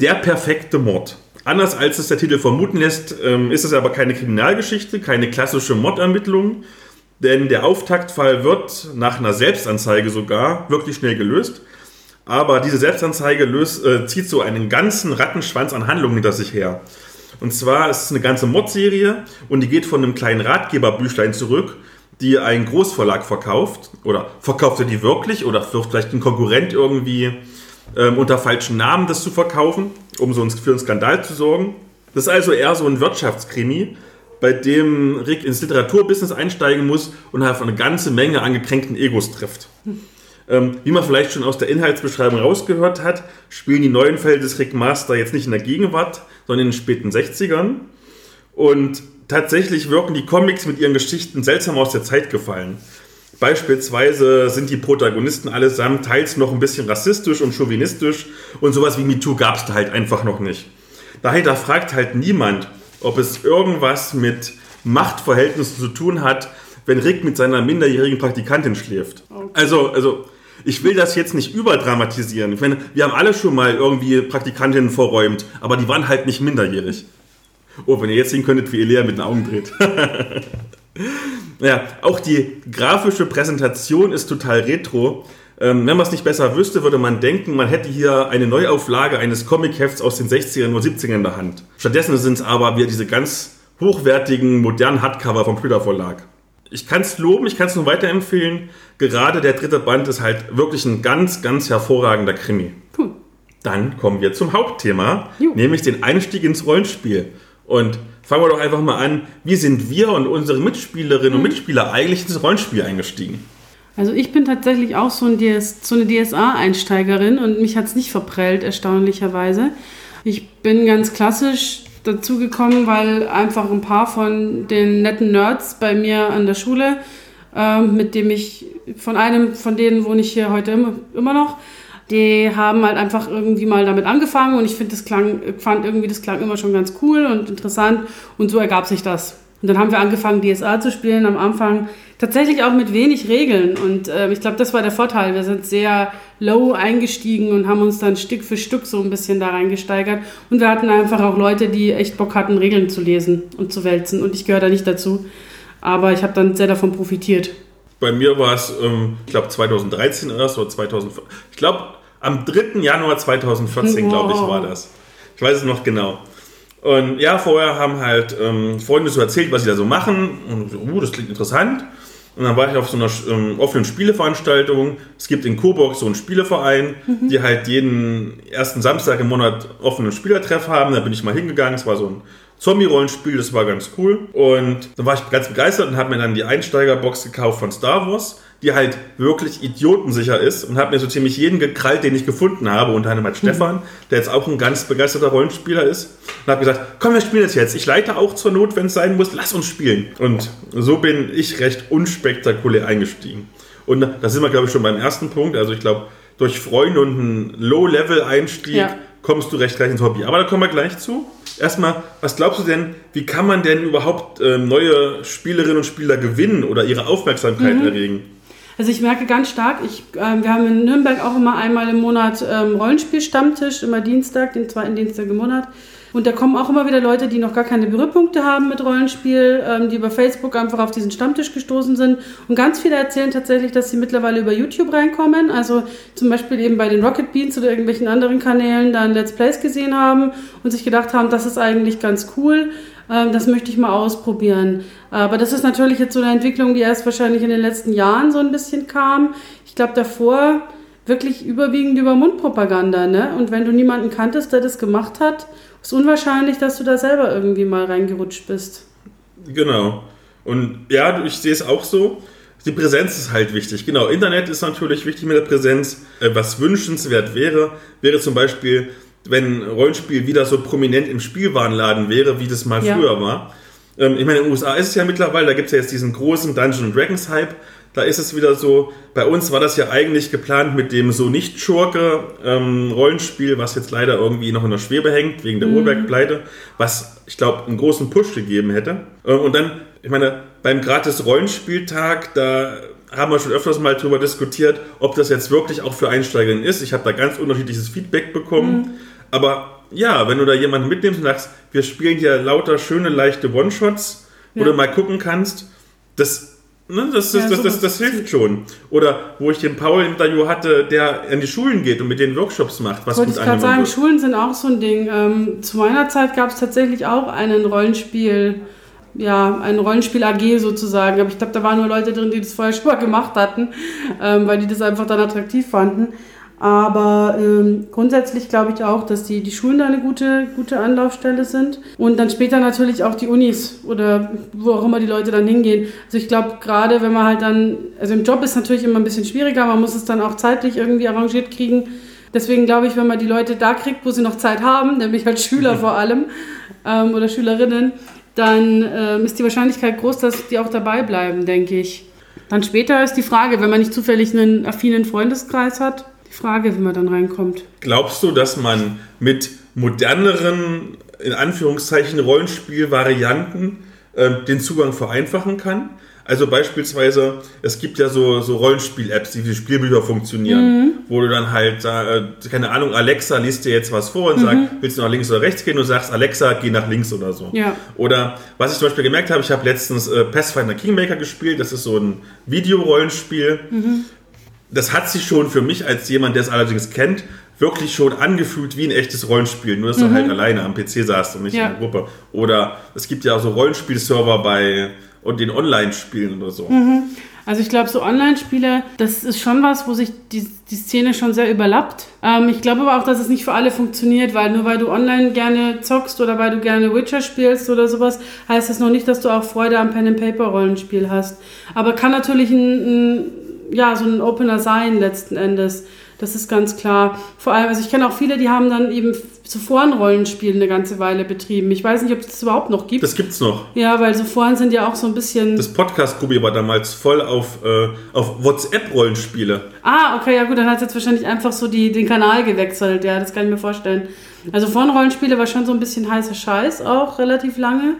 der perfekte Mord. Anders als es der Titel vermuten lässt, ähm, ist es aber keine Kriminalgeschichte, keine klassische Mordermittlung, denn der Auftaktfall wird nach einer Selbstanzeige sogar wirklich schnell gelöst. Aber diese Selbstanzeige löst, äh, zieht so einen ganzen Rattenschwanz an Handlungen hinter sich her. Und zwar ist es eine ganze Mordserie und die geht von einem kleinen Ratgeberbüchlein zurück, die ein Großverlag verkauft. Oder verkauft er die wirklich oder wirft vielleicht ein Konkurrent irgendwie ähm, unter falschen Namen das zu verkaufen, um so für einen Skandal zu sorgen. Das ist also eher so ein Wirtschaftskrimi, bei dem Rick ins Literaturbusiness einsteigen muss und auf eine ganze Menge an gekränkten Egos trifft. Ähm, wie man vielleicht schon aus der Inhaltsbeschreibung rausgehört hat, spielen die neuen Fälle des Rick Master jetzt nicht in der Gegenwart, sondern in den späten 60ern. Und tatsächlich wirken die Comics mit ihren Geschichten seltsam aus der Zeit gefallen. Beispielsweise sind die Protagonisten allesamt teils noch ein bisschen rassistisch und chauvinistisch und sowas wie MeToo gab es da halt einfach noch nicht. Daher fragt halt niemand, ob es irgendwas mit Machtverhältnissen zu tun hat, wenn Rick mit seiner minderjährigen Praktikantin schläft. Okay. Also, also ich will das jetzt nicht überdramatisieren. Ich meine, wir haben alle schon mal irgendwie Praktikantinnen verräumt, aber die waren halt nicht minderjährig. Oh, wenn ihr jetzt sehen könntet, wie Elea mit den Augen dreht. ja, auch die grafische Präsentation ist total retro. Ähm, wenn man es nicht besser wüsste, würde man denken, man hätte hier eine Neuauflage eines Comic-Hefts aus den 60ern oder 70ern in der Hand. Stattdessen sind es aber wieder diese ganz hochwertigen, modernen Hardcover vom Plüder Verlag. Ich kann es loben, ich kann es nur weiterempfehlen. Gerade der dritte Band ist halt wirklich ein ganz, ganz hervorragender Krimi. Cool. Dann kommen wir zum Hauptthema, Juh. nämlich den Einstieg ins Rollenspiel. Und fangen wir doch einfach mal an, wie sind wir und unsere Mitspielerinnen und Mitspieler eigentlich ins Rollenspiel eingestiegen? Also ich bin tatsächlich auch so, ein DS, so eine DSA-Einsteigerin und mich hat es nicht verprellt, erstaunlicherweise. Ich bin ganz klassisch dazu gekommen, weil einfach ein paar von den netten Nerds bei mir an der Schule, äh, mit dem ich, von einem von denen wohne ich hier heute immer, immer noch, die haben halt einfach irgendwie mal damit angefangen und ich finde das klang, fand irgendwie das klang immer schon ganz cool und interessant und so ergab sich das. Und dann haben wir angefangen, DSA zu spielen. Am Anfang tatsächlich auch mit wenig Regeln. Und äh, ich glaube, das war der Vorteil. Wir sind sehr low eingestiegen und haben uns dann Stück für Stück so ein bisschen da reingesteigert. Und wir hatten einfach auch Leute, die echt Bock hatten, Regeln zu lesen und zu wälzen. Und ich gehöre da nicht dazu. Aber ich habe dann sehr davon profitiert. Bei mir war es, ähm, ich glaube, 2013 erst oder 2014. Ich glaube, am 3. Januar 2014, glaube ich, war das. Ich weiß es noch genau. Und ja, vorher haben halt ähm, Freunde so erzählt, was sie da so machen. Und so, uh, das klingt interessant. Und dann war ich auf so einer ähm, offenen Spieleveranstaltung. Es gibt in Coburg so einen Spieleverein, mhm. die halt jeden ersten Samstag im Monat offenen Spielertreff haben. Da bin ich mal hingegangen. Es war so ein Zombie-Rollenspiel, das war ganz cool. Und dann war ich ganz begeistert und habe mir dann die Einsteigerbox gekauft von Star Wars, die halt wirklich idiotensicher ist und habe mir so ziemlich jeden gekrallt, den ich gefunden habe, unter anderem halt mhm. Stefan, der jetzt auch ein ganz begeisterter Rollenspieler ist. Und habe gesagt, komm, wir spielen das jetzt. Ich leite auch zur Not, wenn es sein muss, lass uns spielen. Und so bin ich recht unspektakulär eingestiegen. Und da sind wir, glaube ich, schon beim ersten Punkt. Also ich glaube, durch Freunde und einen Low-Level-Einstieg ja. kommst du recht gleich ins Hobby. Aber da kommen wir gleich zu erstmal, was glaubst du denn, wie kann man denn überhaupt ähm, neue Spielerinnen und Spieler gewinnen oder ihre Aufmerksamkeit mhm. erregen? Also ich merke ganz stark, ich, äh, wir haben in Nürnberg auch immer einmal im Monat ähm, Rollenspiel-Stammtisch, immer Dienstag, den zweiten Dienstag im Monat. Und da kommen auch immer wieder Leute, die noch gar keine Berührpunkte haben mit Rollenspiel, ähm, die über Facebook einfach auf diesen Stammtisch gestoßen sind. Und ganz viele erzählen tatsächlich, dass sie mittlerweile über YouTube reinkommen. Also zum Beispiel eben bei den Rocket Beans oder irgendwelchen anderen Kanälen dann Let's Plays gesehen haben und sich gedacht haben, das ist eigentlich ganz cool. Ähm, das möchte ich mal ausprobieren. Aber das ist natürlich jetzt so eine Entwicklung, die erst wahrscheinlich in den letzten Jahren so ein bisschen kam. Ich glaube, davor wirklich überwiegend über Mundpropaganda. Ne? Und wenn du niemanden kanntest, der das gemacht hat ist unwahrscheinlich, dass du da selber irgendwie mal reingerutscht bist. Genau. Und ja, ich sehe es auch so. Die Präsenz ist halt wichtig. Genau, Internet ist natürlich wichtig mit der Präsenz. Äh, was wünschenswert wäre, wäre zum Beispiel, wenn Rollenspiel wieder so prominent im Spielwarenladen wäre, wie das mal ja. früher war. Ähm, ich meine, in den USA ist es ja mittlerweile, da gibt es ja jetzt diesen großen Dungeons Dragons Hype. Da ist es wieder so, bei uns war das ja eigentlich geplant mit dem so nicht Schurke ähm, Rollenspiel, was jetzt leider irgendwie noch in der Schwebe hängt, wegen der mhm. Urberg-Pleite, was ich glaube einen großen Push gegeben hätte. Ähm, und dann, ich meine, beim gratis Rollenspieltag, da haben wir schon öfters mal darüber diskutiert, ob das jetzt wirklich auch für Einsteigerinnen ist. Ich habe da ganz unterschiedliches Feedback bekommen. Mhm. Aber ja, wenn du da jemanden mitnimmst und sagst, wir spielen hier lauter schöne, leichte One-Shots, ja. wo du mal gucken kannst, das Ne, das, ja, das, das, das, hilft schon. Oder wo ich den Paul im Interview hatte, der an die Schulen geht und mit den Workshops macht. Was Wollte ich gerade sagen, wird. Schulen sind auch so ein Ding. Ähm, zu meiner Zeit gab es tatsächlich auch einen Rollenspiel, ja, ein Rollenspiel AG sozusagen. Aber ich glaube, da waren nur Leute drin, die das vorher schon mal gemacht hatten, ähm, weil die das einfach dann attraktiv fanden. Aber ähm, grundsätzlich glaube ich auch, dass die, die Schulen da eine gute, gute Anlaufstelle sind. Und dann später natürlich auch die Unis oder wo auch immer die Leute dann hingehen. Also ich glaube, gerade wenn man halt dann, also im Job ist natürlich immer ein bisschen schwieriger, man muss es dann auch zeitlich irgendwie arrangiert kriegen. Deswegen glaube ich, wenn man die Leute da kriegt, wo sie noch Zeit haben, nämlich als Schüler vor allem ähm, oder Schülerinnen, dann ähm, ist die Wahrscheinlichkeit groß, dass die auch dabei bleiben, denke ich. Dann später ist die Frage, wenn man nicht zufällig einen affinen Freundeskreis hat, die Frage, wie man dann reinkommt. Glaubst du, dass man mit moderneren, in Anführungszeichen, Rollenspielvarianten äh, den Zugang vereinfachen kann? Also beispielsweise, es gibt ja so, so Rollenspiel-Apps, die wie Spielbücher funktionieren, mhm. wo du dann halt, äh, keine Ahnung, Alexa liest dir jetzt was vor und mhm. sagt, willst du nach links oder rechts gehen? Und du sagst, Alexa, geh nach links oder so. Ja. Oder was ich zum Beispiel gemerkt habe, ich habe letztens äh, Pathfinder Kingmaker gespielt, das ist so ein Videorollenspiel. Mhm das hat sich schon für mich als jemand, der es allerdings kennt, wirklich schon angefühlt wie ein echtes Rollenspiel. Nur, dass mhm. du halt alleine am PC saßt und nicht ja. in der Gruppe. Oder es gibt ja auch so Rollenspielserver bei und den Online-Spielen oder so. Mhm. Also ich glaube, so Online-Spiele, das ist schon was, wo sich die, die Szene schon sehr überlappt. Ähm, ich glaube aber auch, dass es nicht für alle funktioniert, weil nur weil du online gerne zockst oder weil du gerne Witcher spielst oder sowas, heißt das noch nicht, dass du auch Freude am Pen-and-Paper-Rollenspiel hast. Aber kann natürlich ein, ein ja, so ein Opener sein letzten Endes. Das ist ganz klar. Vor allem, also ich kenne auch viele, die haben dann eben so Forenrollenspiel eine ganze Weile betrieben. Ich weiß nicht, ob es das überhaupt noch gibt. Das gibt's noch. Ja, weil so sind ja auch so ein bisschen. Das Podcast-Grubi war damals voll auf, äh, auf WhatsApp-Rollenspiele. Ah, okay, ja gut, dann hat es jetzt wahrscheinlich einfach so die, den Kanal gewechselt. Ja, das kann ich mir vorstellen. Also Forenrollenspiele war schon so ein bisschen heißer Scheiß auch relativ lange.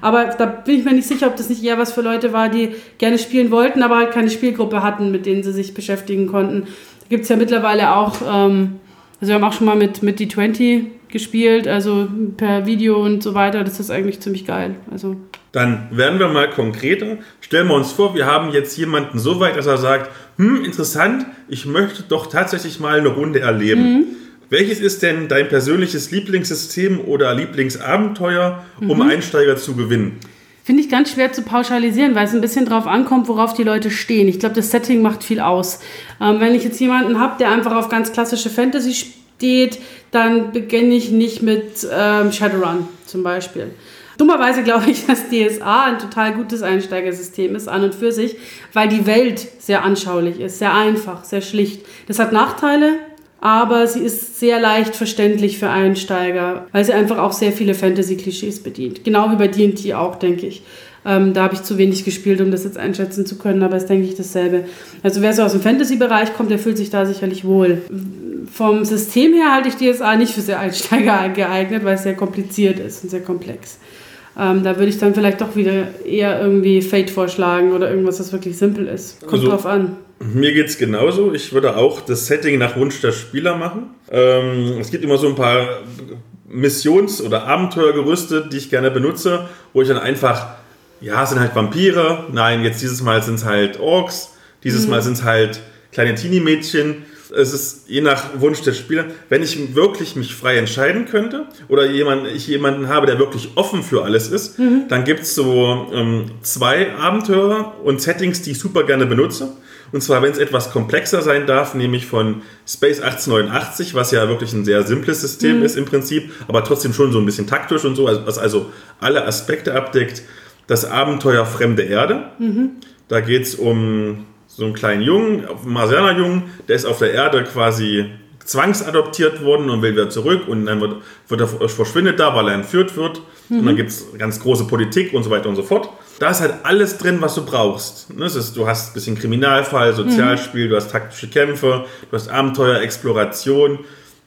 Aber da bin ich mir nicht sicher, ob das nicht eher was für Leute war, die gerne spielen wollten, aber halt keine Spielgruppe hatten, mit denen sie sich beschäftigen konnten. Da gibt es ja mittlerweile auch, ähm, also wir haben auch schon mal mit, mit D20 gespielt, also per Video und so weiter. Das ist eigentlich ziemlich geil. Also Dann werden wir mal konkreter. Stellen wir uns vor, wir haben jetzt jemanden so weit, dass er sagt, hm, interessant, ich möchte doch tatsächlich mal eine Runde erleben. Welches ist denn dein persönliches Lieblingssystem oder Lieblingsabenteuer, um Einsteiger zu gewinnen? Finde ich ganz schwer zu pauschalisieren, weil es ein bisschen drauf ankommt, worauf die Leute stehen. Ich glaube, das Setting macht viel aus. Ähm, wenn ich jetzt jemanden habe, der einfach auf ganz klassische Fantasy steht, dann beginne ich nicht mit ähm, Shadowrun zum Beispiel. Dummerweise glaube ich, dass DSA ein total gutes Einsteigersystem ist, an und für sich, weil die Welt sehr anschaulich ist, sehr einfach, sehr schlicht. Das hat Nachteile, aber sie ist sehr leicht verständlich für Einsteiger, weil sie einfach auch sehr viele Fantasy-Klischees bedient. Genau wie bei D&D auch, denke ich. Ähm, da habe ich zu wenig gespielt, um das jetzt einschätzen zu können, aber es ist, denke ich, dasselbe. Also wer so aus dem Fantasy-Bereich kommt, der fühlt sich da sicherlich wohl. Vom System her halte ich DSA nicht für sehr Einsteiger geeignet, weil es sehr kompliziert ist und sehr komplex. Ähm, da würde ich dann vielleicht doch wieder eher irgendwie Fate vorschlagen oder irgendwas, das wirklich simpel ist. Kommt Also- drauf an. Mir geht es genauso. Ich würde auch das Setting nach Wunsch der Spieler machen. Ähm, es gibt immer so ein paar Missions- oder Abenteuergerüste, die ich gerne benutze, wo ich dann einfach, ja, es sind halt Vampire. Nein, jetzt dieses Mal sind es halt Orks. Dieses Mal sind es halt kleine Teenie-Mädchen. Es ist je nach Wunsch der Spieler. Wenn ich wirklich mich frei entscheiden könnte oder jemand, ich jemanden habe, der wirklich offen für alles ist, dann gibt es so ähm, zwei Abenteuer und Settings, die ich super gerne benutze. Und zwar, wenn es etwas komplexer sein darf, nämlich von Space 1889, was ja wirklich ein sehr simples System ist im Prinzip, aber trotzdem schon so ein bisschen taktisch und so, also, was also alle Aspekte abdeckt. Das Abenteuer Fremde Erde. Da geht es um so einen kleinen Jungen, Marsianer Jungen, der ist auf der Erde quasi zwangsadoptiert worden und will wieder zurück und dann wird, wird er, verschwindet da, weil er entführt wird. Und dann gibt es ganz große Politik und so weiter und so fort. Da ist halt alles drin, was du brauchst. Ne, ist, du hast ein bisschen Kriminalfall, Sozialspiel, du hast taktische Kämpfe, du hast Abenteuer, Exploration.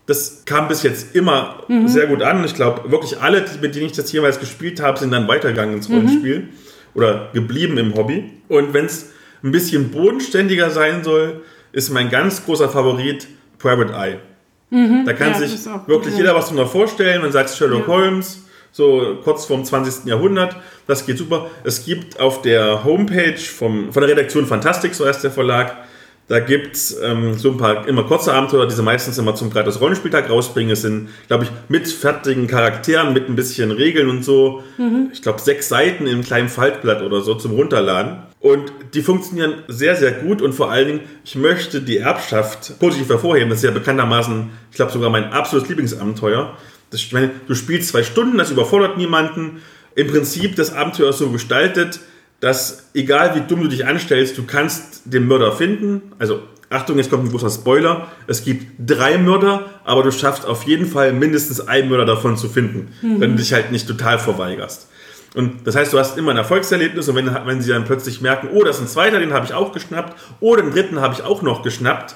Das kam bis jetzt immer sehr gut an. Ich glaube, wirklich alle, mit denen ich das jeweils gespielt habe, sind dann weitergegangen ins Rollenspiel oder geblieben im Hobby. Und wenn es ein bisschen bodenständiger sein soll, ist mein ganz großer Favorit Private Eye. Da kann Ja, sich wirklich jeder was drunter vorstellen. Man sagt Sherlock Ja. Holmes, so kurz vorm 20. Jahrhundert. Das geht super. Es gibt auf der Homepage vom, von der Redaktion Fantastik, so heißt der Verlag, da gibt es ähm, so ein paar immer kurze Abenteuer, die sie meistens immer zum gratis Rollenspieltag rausbringen. Es sind, glaube ich, mit fertigen Charakteren, mit ein bisschen Regeln und so. Ich glaube, sechs Seiten in einem kleinen Faltblatt oder so zum Runterladen. Und die funktionieren sehr, sehr gut und vor allen Dingen, ich möchte die Erbschaft positiv hervorheben. Das ist ja bekanntermaßen, ich glaube, sogar mein absolutes Lieblingsabenteuer. Das, ich meine, du spielst zwei Stunden, das überfordert niemanden. Im Prinzip, das Abenteuer ist so gestaltet, dass egal wie dumm du dich anstellst, du kannst den Mörder finden. Also Achtung, jetzt kommt ein großer Spoiler. Es gibt drei Mörder, aber du schaffst auf jeden Fall mindestens einen Mörder davon zu finden, wenn du dich halt nicht total verweigerst. Und das heißt, du hast immer ein Erfolgserlebnis und wenn, wenn sie dann plötzlich merken, oh, das ist ein zweiter, den habe ich auch geschnappt, oh, den dritten habe ich auch noch geschnappt,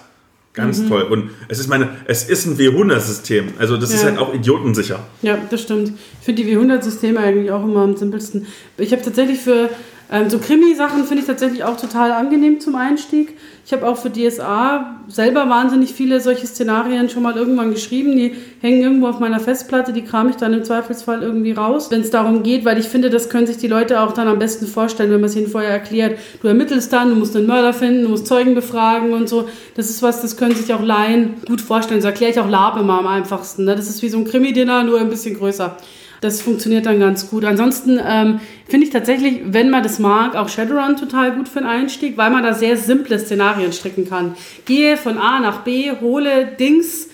ganz toll. Und es ist meine, es ist ein W100-System, also das ist Ja. halt auch idiotensicher. Ja, das stimmt. Ich finde die W100-Systeme eigentlich auch immer am simpelsten. Ich habe tatsächlich für ähm, so Krimi-Sachen finde ich tatsächlich auch total angenehm zum Einstieg. Ich habe auch für DSA selber wahnsinnig viele solche Szenarien schon mal irgendwann geschrieben. Die hängen irgendwo auf meiner Festplatte, die kram ich dann im Zweifelsfall irgendwie raus, wenn es darum geht, weil ich finde, das können sich die Leute auch dann am besten vorstellen, wenn man es ihnen vorher erklärt. Du ermittelst dann, du musst einen Mörder finden, du musst Zeugen befragen und so. Das ist was, das können sich auch Laien gut vorstellen. So erkläre ich auch Lab immer am einfachsten. Ne? Das ist wie so ein Krimi-Dinner, nur ein bisschen größer. Das funktioniert dann ganz gut. Ansonsten ähm, finde ich tatsächlich, wenn man das mag, auch Shadowrun total gut für einen Einstieg, weil man da sehr simple Szenarien stricken kann. Gehe von A nach B, hole Dings,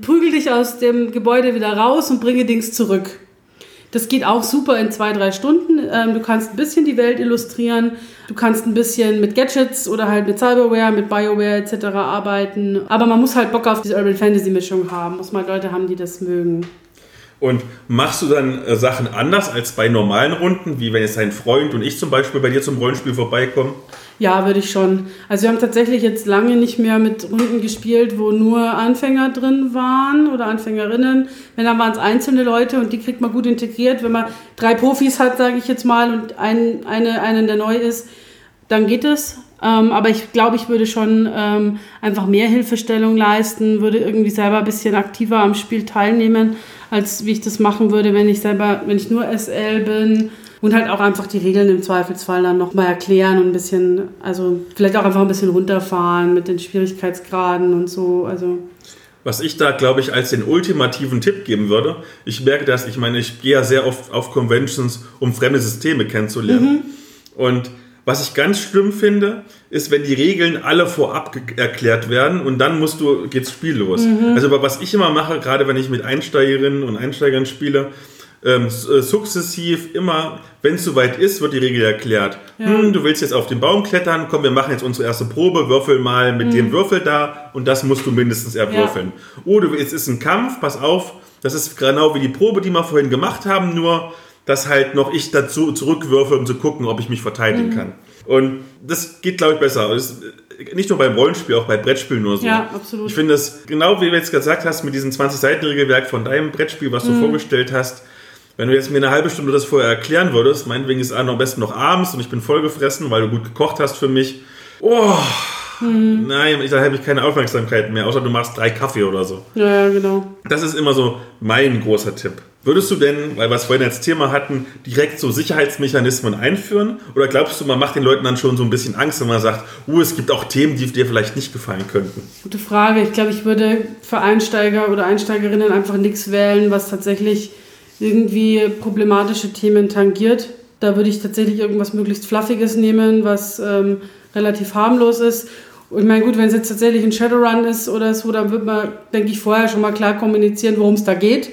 prügel dich aus dem Gebäude wieder raus und bringe Dings zurück. Das geht auch super in zwei, drei Stunden. Ähm, du kannst ein bisschen die Welt illustrieren. Du kannst ein bisschen mit Gadgets oder halt mit Cyberware, mit Bioware etc. arbeiten. Aber man muss halt Bock auf diese Urban Fantasy Mischung haben. Muss mal Leute haben, die das mögen. Und machst du dann äh, Sachen anders als bei normalen Runden, wie wenn jetzt dein Freund und ich zum Beispiel bei dir zum Rollenspiel vorbeikommen? Ja, würde ich schon. Also wir haben tatsächlich jetzt lange nicht mehr mit Runden gespielt, wo nur Anfänger drin waren oder Anfängerinnen. Wenn dann waren es einzelne Leute und die kriegt man gut integriert. Wenn man drei Profis hat, sage ich jetzt mal, und ein, eine, einen, der neu ist, dann geht es. Ähm, aber ich glaube, ich würde schon ähm, einfach mehr Hilfestellung leisten, würde irgendwie selber ein bisschen aktiver am Spiel teilnehmen, als wie ich das machen würde, wenn ich selber, wenn ich nur SL bin. Und halt auch einfach die Regeln im Zweifelsfall dann nochmal erklären und ein bisschen, also vielleicht auch einfach ein bisschen runterfahren mit den Schwierigkeitsgraden und so. Also was ich da, glaube ich, als den ultimativen Tipp geben würde, ich merke das, ich meine, ich gehe ja sehr oft auf Conventions, um fremde Systeme kennenzulernen. Mhm. Und was ich ganz schlimm finde, ist, wenn die Regeln alle vorab erklärt werden und dann musst du, geht's Spiel los. Mhm. Also, was ich immer mache, gerade wenn ich mit Einsteigerinnen und Einsteigern spiele, ähm, äh, sukzessiv immer, wenn es soweit ist, wird die Regel erklärt. Ja. Hm, du willst jetzt auf den Baum klettern, komm, wir machen jetzt unsere erste Probe, würfel mal mit mhm. dem Würfel da und das musst du mindestens erwürfeln. Ja. Oder es ist ein Kampf, pass auf, das ist genau wie die Probe, die wir vorhin gemacht haben, nur dass halt noch ich dazu zurückwürfe, um zu gucken, ob ich mich verteidigen mhm. kann. Und das geht, glaube ich, besser. Das, nicht nur beim Rollenspiel, auch bei Brettspielen nur so. Ja, absolut. Ich finde das, genau wie du jetzt gesagt hast, mit diesem 20-Seiten-Regelwerk von deinem Brettspiel, was du mhm. vorgestellt hast, wenn du jetzt mir eine halbe Stunde das vorher erklären würdest, meinetwegen ist es am besten noch abends und ich bin vollgefressen, weil du gut gekocht hast für mich. Oh, hm. nein, da habe ich keine Aufmerksamkeit mehr, außer du machst drei Kaffee oder so. Ja, ja, genau. Das ist immer so mein großer Tipp. Würdest du denn, weil wir es vorhin als Thema hatten, direkt so Sicherheitsmechanismen einführen? Oder glaubst du, man macht den Leuten dann schon so ein bisschen Angst, wenn man sagt, uh, es gibt auch Themen, die dir vielleicht nicht gefallen könnten? Gute Frage. Ich glaube, ich würde für Einsteiger oder Einsteigerinnen einfach nichts wählen, was tatsächlich irgendwie problematische Themen tangiert. Da würde ich tatsächlich irgendwas möglichst Fluffiges nehmen, was ähm, relativ harmlos ist. Und ich meine, gut, wenn es jetzt tatsächlich ein Shadowrun ist oder so, dann wird man, denke ich, vorher schon mal klar kommunizieren, worum es da geht.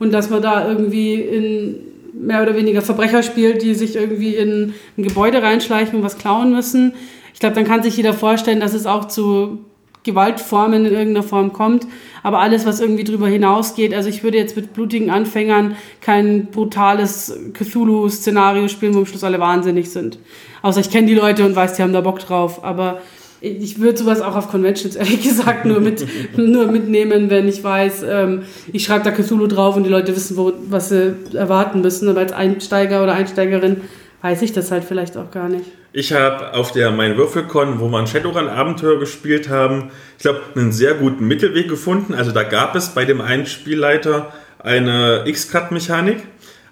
Und dass man da irgendwie in mehr oder weniger Verbrecher spielt, die sich irgendwie in ein Gebäude reinschleichen und was klauen müssen. Ich glaube, dann kann sich jeder vorstellen, dass es auch zu Gewaltformen in irgendeiner Form kommt. Aber alles, was irgendwie drüber hinausgeht, also ich würde jetzt mit blutigen Anfängern kein brutales Cthulhu-Szenario spielen, wo am Schluss alle wahnsinnig sind. Außer ich kenne die Leute und weiß, die haben da Bock drauf. Aber ich würde sowas auch auf Conventions ehrlich gesagt nur, mit, nur mitnehmen, wenn ich weiß, ähm, ich schreibe da Cthulhu drauf und die Leute wissen, wo, was sie erwarten müssen. Aber als Einsteiger oder Einsteigerin weiß ich das halt vielleicht auch gar nicht. Ich habe auf der Mein Würfelcon, wo wir ein Shadowrun-Abenteuer gespielt haben, ich glaube, einen sehr guten Mittelweg gefunden. Also da gab es bei dem einen Spielleiter eine X-Cut-Mechanik,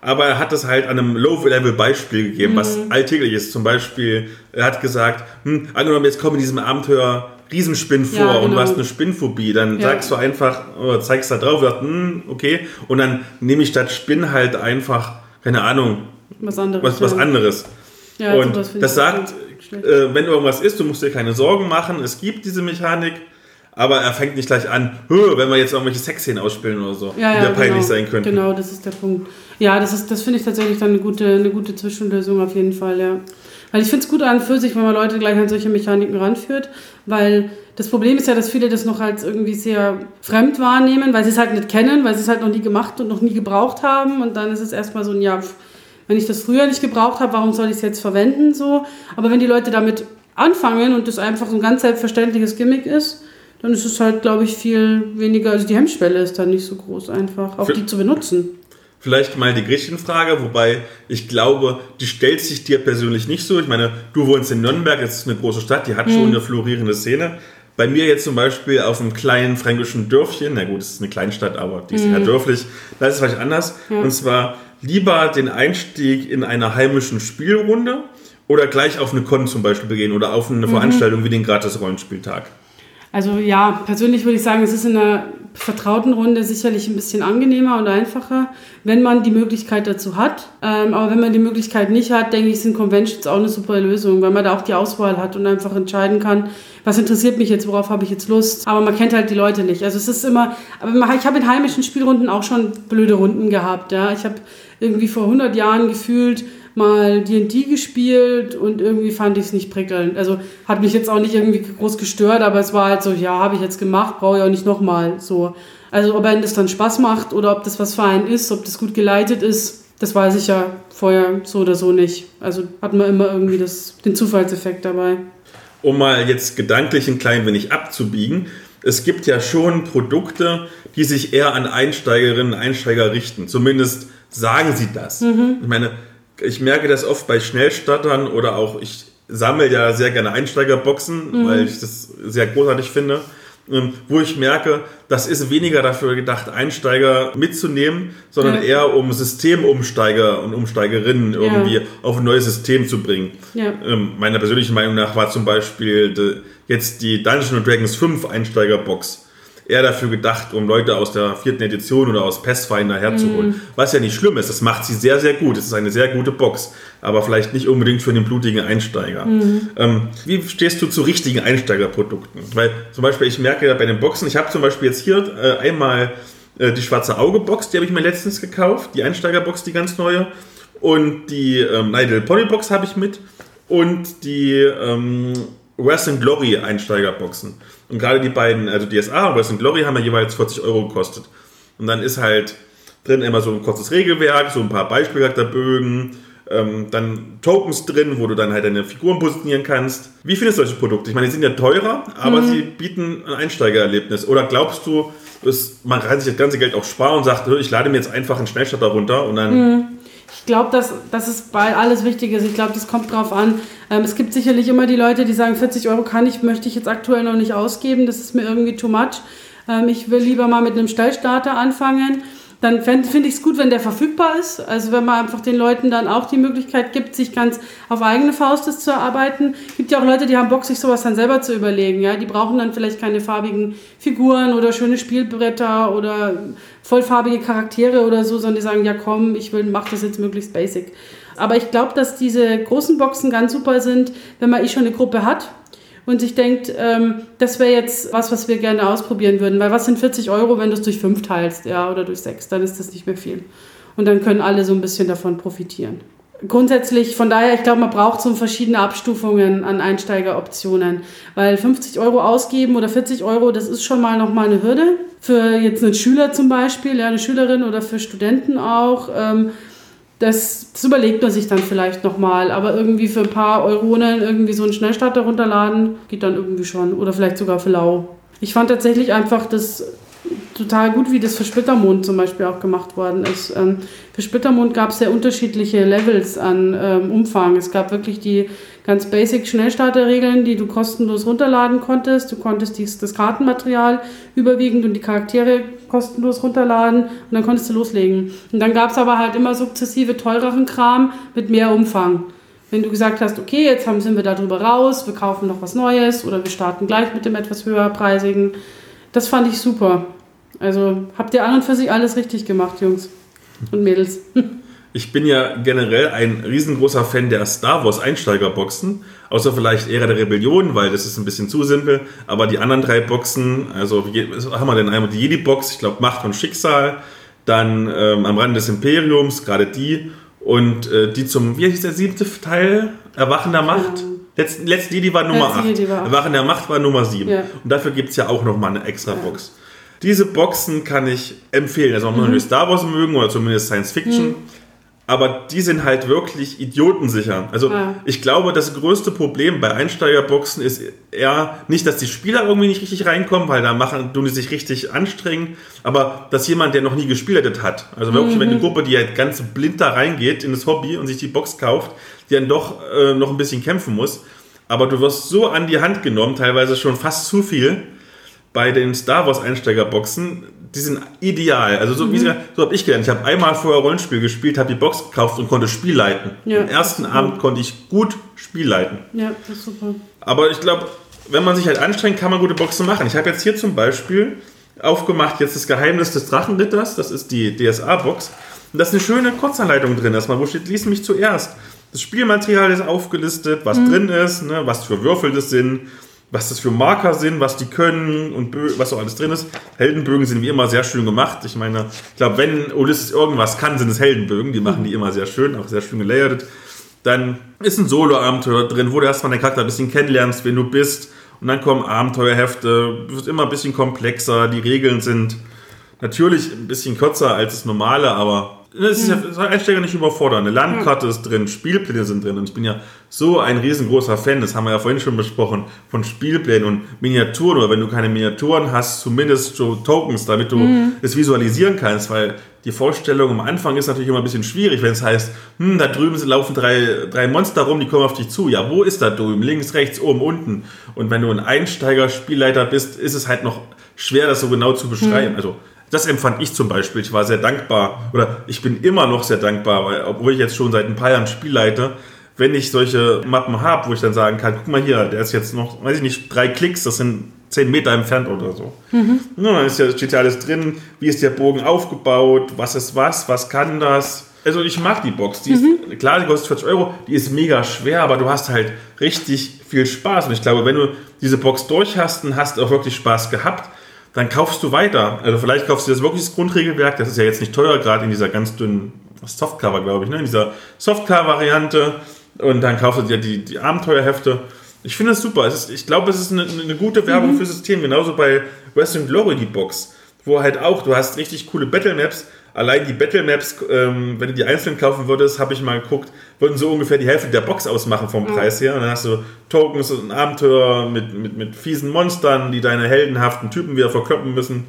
aber er hat es halt an einem Low-Level-Beispiel gegeben, mhm. was alltäglich ist. Zum Beispiel, er hat gesagt, hm, angenommen, jetzt kommen in diesem Abenteuer Riesenspinn vor ja, genau. und du hast eine Spinnphobie, dann ja. sagst du einfach, oder zeigst da drauf, sagst, hm, okay, und dann nehme ich statt Spinn halt einfach, keine Ahnung, was anderes. Was, was anderes. Ja, und das sagt, äh, wenn irgendwas ist, du musst dir keine Sorgen machen, es gibt diese Mechanik, aber er fängt nicht gleich an, wenn wir jetzt irgendwelche Sexszenen ausspielen oder so, ja, die ja, da peinlich genau, sein könnten. Genau, das ist der Punkt. Ja, das, das finde ich tatsächlich dann eine gute, eine gute Zwischenlösung auf jeden Fall, ja. Weil ich finde es gut an für sich, wenn man Leute gleich an solche Mechaniken ranführt, weil das Problem ist ja, dass viele das noch als irgendwie sehr fremd wahrnehmen, weil sie es halt nicht kennen, weil sie es halt noch nie gemacht und noch nie gebraucht haben und dann ist es erstmal so ein, ja, wenn ich das früher nicht gebraucht habe, warum soll ich es jetzt verwenden so? Aber wenn die Leute damit anfangen und das einfach so ein ganz selbstverständliches Gimmick ist, dann ist es halt, glaube ich, viel weniger, also die Hemmschwelle ist dann nicht so groß einfach, auch Für die zu benutzen. Vielleicht mal die Gretchenfrage, wobei ich glaube, die stellt sich dir persönlich nicht so. Ich meine, du wohnst in Nürnberg, das ist eine große Stadt, die hat hm. schon eine florierende Szene. Bei mir jetzt zum Beispiel auf einem kleinen fränkischen Dörfchen, na gut, es ist eine Kleinstadt, aber die ist hm. ja dörflich, da ist es vielleicht anders. Ja. Und zwar lieber den Einstieg in einer heimischen Spielrunde oder gleich auf eine Con zum Beispiel begehen oder auf eine mhm. Veranstaltung wie den Gratis-Rollenspieltag? Also ja, persönlich würde ich sagen, es ist in einer vertrauten Runde sicherlich ein bisschen angenehmer und einfacher, wenn man die Möglichkeit dazu hat. Ähm, aber wenn man die Möglichkeit nicht hat, denke ich, sind Conventions auch eine super Lösung, weil man da auch die Auswahl hat und einfach entscheiden kann, was interessiert mich jetzt, worauf habe ich jetzt Lust. Aber man kennt halt die Leute nicht. Also es ist immer, aber ich habe in heimischen Spielrunden auch schon blöde Runden gehabt. Ja, ich habe irgendwie vor 100 Jahren gefühlt mal D&D gespielt und irgendwie fand ich es nicht prickelnd. Also hat mich jetzt auch nicht irgendwie groß gestört, aber es war halt so, ja, habe ich jetzt gemacht, brauche ich auch nicht nochmal so. Also ob einem das dann Spaß macht oder ob das was für einen ist, ob das gut geleitet ist, das weiß ich ja vorher so oder so nicht. Also hat man immer irgendwie das, den Zufallseffekt dabei. Um mal jetzt gedanklich ein klein wenig abzubiegen, es gibt ja schon Produkte, die sich eher an Einsteigerinnen und Einsteiger richten. Zumindest sagen sie das. Mhm. Ich meine, ich merke das oft bei Schnellstattern oder auch, ich sammle ja sehr gerne Einsteigerboxen, mhm. weil ich das sehr großartig finde. Ähm, wo ich merke, das ist weniger dafür gedacht, Einsteiger mitzunehmen, sondern ja. eher um Systemumsteiger und Umsteigerinnen ja. irgendwie auf ein neues System zu bringen. Ja. Ähm, meiner persönlichen Meinung nach war zum Beispiel jetzt die Dungeons Dragons 5 Einsteigerbox eher dafür gedacht, um Leute aus der vierten Edition oder aus Pathfinder herzuholen. Mhm. Was ja nicht schlimm ist, das macht sie sehr, sehr gut. Es ist eine sehr gute Box, aber vielleicht nicht unbedingt für den blutigen Einsteiger. Mhm. Ähm, wie stehst du zu richtigen Einsteigerprodukten? Weil zum Beispiel, ich merke ja bei den Boxen, ich habe zum Beispiel jetzt hier äh, einmal äh, die schwarze Auge-Box, die habe ich mir letztens gekauft, die Einsteigerbox, die ganz neue. Und die ähm, Nigel Pony Box habe ich mit. Und die ähm, Wrestling Glory Einsteigerboxen. Und gerade die beiden, also DSA und Wrestling Glory, haben ja jeweils 40 Euro gekostet. Und dann ist halt drin immer so ein kurzes Regelwerk, so ein paar Beispielcharakterbögen, ähm, dann Tokens drin, wo du dann halt deine Figuren positionieren kannst. Wie findest du solche Produkte? Ich meine, die sind ja teurer, aber mhm. sie bieten ein Einsteigererlebnis. Oder glaubst du, dass man kann sich das ganze Geld auch sparen und sagt, ich lade mir jetzt einfach einen Schnellstarter runter und dann. Mhm. Ich glaube, dass, dass es bei alles wichtig ist. Ich glaube, das kommt drauf an. Ähm, es gibt sicherlich immer die Leute, die sagen, 40 Euro kann ich, möchte ich jetzt aktuell noch nicht ausgeben. Das ist mir irgendwie too much. Ähm, ich will lieber mal mit einem Stellstarter anfangen dann finde ich es gut, wenn der verfügbar ist. Also wenn man einfach den Leuten dann auch die Möglichkeit gibt, sich ganz auf eigene Faust das zu erarbeiten. Es gibt ja auch Leute, die haben Bock, sich sowas dann selber zu überlegen. Ja? Die brauchen dann vielleicht keine farbigen Figuren oder schöne Spielbretter oder vollfarbige Charaktere oder so, sondern die sagen, ja komm, ich will, mach das jetzt möglichst basic. Aber ich glaube, dass diese großen Boxen ganz super sind, wenn man eh schon eine Gruppe hat und sich denkt, ähm, das wäre jetzt was, was wir gerne ausprobieren würden. Weil was sind 40 Euro, wenn du es durch fünf teilst, ja, oder durch sechs, dann ist das nicht mehr viel. Und dann können alle so ein bisschen davon profitieren. Grundsätzlich, von daher, ich glaube, man braucht so verschiedene Abstufungen an Einsteigeroptionen, weil 50 Euro ausgeben oder 40 Euro, das ist schon mal nochmal eine Hürde. Für jetzt einen Schüler zum Beispiel, ja, eine Schülerin oder für Studenten auch. Ähm, das, das, überlegt man sich dann vielleicht nochmal, aber irgendwie für ein paar Euronen irgendwie so einen Schnellstarter runterladen, geht dann irgendwie schon. Oder vielleicht sogar für lau. Ich fand tatsächlich einfach das total gut, wie das für Splittermond zum Beispiel auch gemacht worden ist. Ähm, für Splittermond gab es sehr unterschiedliche Levels an ähm, Umfang. Es gab wirklich die ganz basic Schnellstarterregeln, die du kostenlos runterladen konntest. Du konntest dies, das Kartenmaterial überwiegend und die Charaktere kostenlos runterladen und dann konntest du loslegen. Und dann gab es aber halt immer sukzessive teureren Kram mit mehr Umfang. Wenn du gesagt hast, okay, jetzt haben, sind wir darüber raus, wir kaufen noch was Neues oder wir starten gleich mit dem etwas höherpreisigen. Das fand ich super. Also habt ihr an und für sich alles richtig gemacht, Jungs und Mädels. Ich bin ja generell ein riesengroßer Fan der Star Wars Einsteigerboxen, außer vielleicht Ära der Rebellion, weil das ist ein bisschen zu simpel. Aber die anderen drei Boxen, also haben wir denn einmal die Jedi-Box, ich glaube Macht und Schicksal, dann ähm, am Rande des Imperiums, gerade die, und äh, die zum, wie hieß der siebte Teil? Erwachen der Macht? Letzten, letzten Jedi war Nummer 8. Erwachen der Macht war Nummer 7. Ja. Und dafür gibt es ja auch nochmal eine extra ja. Box. Diese Boxen kann ich empfehlen. Also, man mhm. Star Wars mögen oder zumindest Science Fiction. Mhm aber die sind halt wirklich idiotensicher. Also ja. ich glaube, das größte Problem bei Einsteigerboxen ist eher nicht, dass die Spieler irgendwie nicht richtig reinkommen, weil da machen, tun die sich richtig anstrengen, aber dass jemand, der noch nie gespielt hat, also wirklich mhm. wenn eine Gruppe, die halt ganz blind da reingeht in das Hobby und sich die Box kauft, die dann doch äh, noch ein bisschen kämpfen muss, aber du wirst so an die Hand genommen, teilweise schon fast zu viel, bei den Star Wars Einsteigerboxen, die sind ideal. Also so, mhm. so habe ich gelernt. Ich habe einmal vorher Rollenspiel gespielt, habe die Box gekauft und konnte Spiel leiten. Ja, Am ersten Abend konnte ich gut Spiel leiten. Ja, das ist super. Aber ich glaube, wenn man sich halt anstrengt, kann man gute Boxen machen. Ich habe jetzt hier zum Beispiel aufgemacht jetzt das Geheimnis des Drachenritters. Das ist die DSA-Box. Und da ist eine schöne Kurzanleitung drin. Erstmal, wo steht, lies mich zuerst. Das Spielmaterial ist aufgelistet, was mhm. drin ist, ne, was für Würfel das sind was das für Marker sind, was die können und was so alles drin ist. Heldenbögen sind wie immer sehr schön gemacht. Ich meine, ich glaube, wenn Ulysses irgendwas kann, sind es Heldenbögen. Die machen die immer sehr schön, auch sehr schön gelayert. Dann ist ein Solo-Abenteuer drin, wo du erstmal deinen Charakter ein bisschen kennenlernst, wen du bist. Und dann kommen Abenteuerhefte, wird immer ein bisschen komplexer, die Regeln sind natürlich ein bisschen kürzer als das normale, aber das ist ja soll Einsteiger nicht überfordern. Eine Landkarte ist drin, Spielpläne sind drin. Und ich bin ja so ein riesengroßer Fan, das haben wir ja vorhin schon besprochen, von Spielplänen und Miniaturen. Oder wenn du keine Miniaturen hast, zumindest so Tokens, damit du mhm. es visualisieren kannst. Weil die Vorstellung am Anfang ist natürlich immer ein bisschen schwierig, wenn es heißt, hm, da drüben laufen drei, drei Monster rum, die kommen auf dich zu. Ja, wo ist da drüben? Links, rechts, oben, unten. Und wenn du ein Einsteiger-Spielleiter bist, ist es halt noch schwer, das so genau zu beschreiben. Mhm. Also das empfand ich zum Beispiel. Ich war sehr dankbar oder ich bin immer noch sehr dankbar, weil, obwohl ich jetzt schon seit ein paar Jahren Spiel leite, wenn ich solche Mappen habe, wo ich dann sagen kann, guck mal hier, der ist jetzt noch, weiß ich nicht, drei Klicks, das sind zehn Meter entfernt oder so. Mhm. Ja, dann ist ja, steht ja alles drin, wie ist der Bogen aufgebaut, was ist was, was kann das. Also ich mag die Box. Die mhm. ist, klar, die kostet 40 Euro, die ist mega schwer, aber du hast halt richtig viel Spaß. Und ich glaube, wenn du diese Box durch hast, dann hast du auch wirklich Spaß gehabt dann kaufst du weiter. Also vielleicht kaufst du das wirklich das Grundregelwerk, das ist ja jetzt nicht teuer, gerade in dieser ganz dünnen Softcover, glaube ich, ne? in dieser Softcover-Variante. Und dann kaufst du dir die, die Abenteuerhefte. Ich finde das super. Ist, ich glaube, es ist eine, eine gute Werbung mhm. für System. Genauso bei Western Glory, die Box. Wo halt auch, du hast richtig coole Battle Maps Allein die Battle Maps, ähm, wenn du die einzeln kaufen würdest, habe ich mal geguckt, würden so ungefähr die Hälfte der Box ausmachen vom Preis her. Und dann hast du Tokens und Abenteuer mit, mit, mit fiesen Monstern, die deine heldenhaften Typen wieder verkloppen müssen.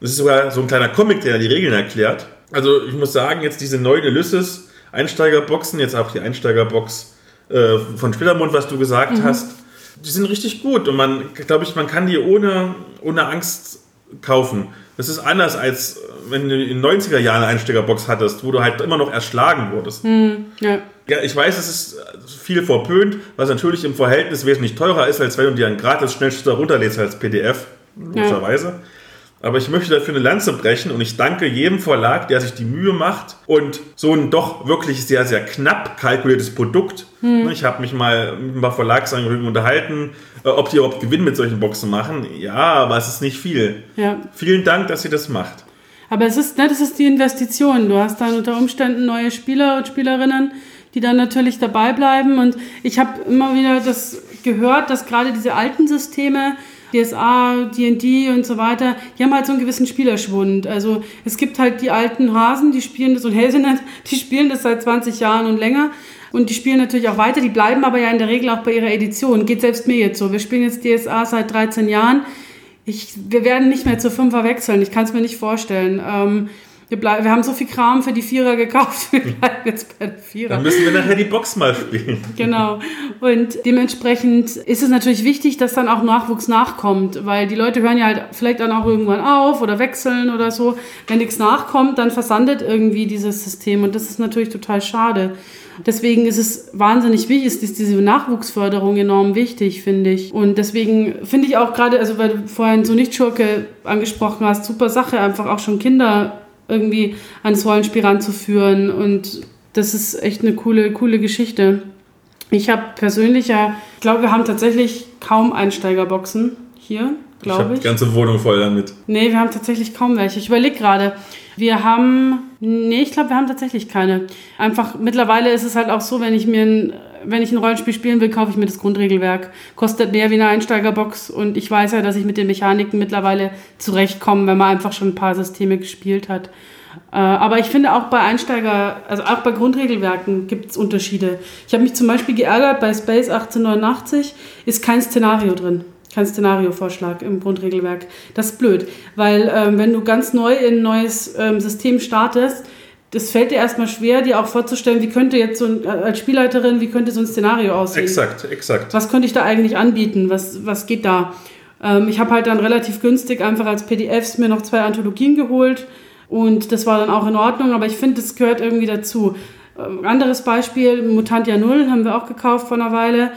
Das ist sogar so ein kleiner Comic, der die Regeln erklärt. Also ich muss sagen, jetzt diese neuen Ulysses Einsteigerboxen, jetzt auch die Einsteigerbox äh, von Splittermund, was du gesagt mhm. hast, die sind richtig gut und man, glaube ich, man kann die ohne, ohne Angst kaufen. Das ist anders als wenn du in den 90er Jahren eine Einsteigerbox hattest, wo du halt immer noch erschlagen wurdest. Hm, ja. ja, ich weiß, es ist viel verpönt, was natürlich im Verhältnis wesentlich teurer ist, als wenn du dir einen gratis Schnellschütter runterlädst als PDF, logischerweise. Ja. Aber ich möchte dafür eine Lanze brechen und ich danke jedem Verlag, der sich die Mühe macht und so ein doch wirklich sehr, sehr knapp kalkuliertes Produkt. Hm. Ich habe mich mal mit ein paar Verlagsangehörigen unterhalten, äh, ob die überhaupt Gewinn mit solchen Boxen machen. Ja, aber es ist nicht viel. Ja. Vielen Dank, dass ihr das macht. Aber es ist, ne, das ist die Investition. Du hast dann unter Umständen neue Spieler und Spielerinnen, die dann natürlich dabei bleiben. Und ich habe immer wieder das gehört, dass gerade diese alten Systeme, DSA, D&D und so weiter, die haben halt so einen gewissen Spielerschwund. Also es gibt halt die alten Hasen, die spielen das und Hazelnut, die spielen das seit 20 Jahren und länger. Und die spielen natürlich auch weiter, die bleiben aber ja in der Regel auch bei ihrer Edition. Geht selbst mir jetzt so. Wir spielen jetzt DSA seit 13 Jahren ich, wir werden nicht mehr zu Fünfer wechseln. Ich kann es mir nicht vorstellen. Ähm, wir, bleib, wir haben so viel Kram für die Vierer gekauft. Wir bleiben jetzt bei der Vierer. Dann müssen wir nachher die Box mal spielen. Genau. Und dementsprechend ist es natürlich wichtig, dass dann auch Nachwuchs nachkommt, weil die Leute hören ja halt vielleicht dann auch irgendwann auf oder wechseln oder so. Wenn nichts nachkommt, dann versandet irgendwie dieses System und das ist natürlich total schade. Deswegen ist es wahnsinnig wichtig, ist diese Nachwuchsförderung enorm wichtig, finde ich. Und deswegen finde ich auch gerade, also weil du vorhin so Nicht-Schurke angesprochen hast, super Sache, einfach auch schon Kinder irgendwie ans Rollenspiel ranzuführen. Und das ist echt eine coole, coole Geschichte. Ich habe persönlich ja, ich glaube, wir haben tatsächlich kaum Einsteigerboxen hier, glaube ich. Ich habe die ganze Wohnung voll damit. Nee, wir haben tatsächlich kaum welche. Ich überlege gerade. Wir haben, nee, ich glaube, wir haben tatsächlich keine. Einfach, mittlerweile ist es halt auch so, wenn ich mir ein, wenn ich ein Rollenspiel spielen will, kaufe ich mir das Grundregelwerk. Kostet mehr wie eine Einsteigerbox und ich weiß ja, dass ich mit den Mechaniken mittlerweile zurechtkomme, wenn man einfach schon ein paar Systeme gespielt hat. Äh, aber ich finde auch bei Einsteiger, also auch bei Grundregelwerken gibt es Unterschiede. Ich habe mich zum Beispiel geärgert, bei Space 1889 ist kein Szenario drin kein Szenariovorschlag im Grundregelwerk. Das ist blöd, weil ähm, wenn du ganz neu in ein neues ähm, System startest, das fällt dir erstmal schwer, dir auch vorzustellen, wie könnte jetzt so ein, äh, als Spielleiterin, wie könnte so ein Szenario aussehen. Exakt, exakt. Was könnte ich da eigentlich anbieten? Was, was geht da? Ähm, ich habe halt dann relativ günstig einfach als PDFs mir noch zwei Anthologien geholt und das war dann auch in Ordnung, aber ich finde, das gehört irgendwie dazu. Ähm, anderes Beispiel, Mutantia Null haben wir auch gekauft vor einer Weile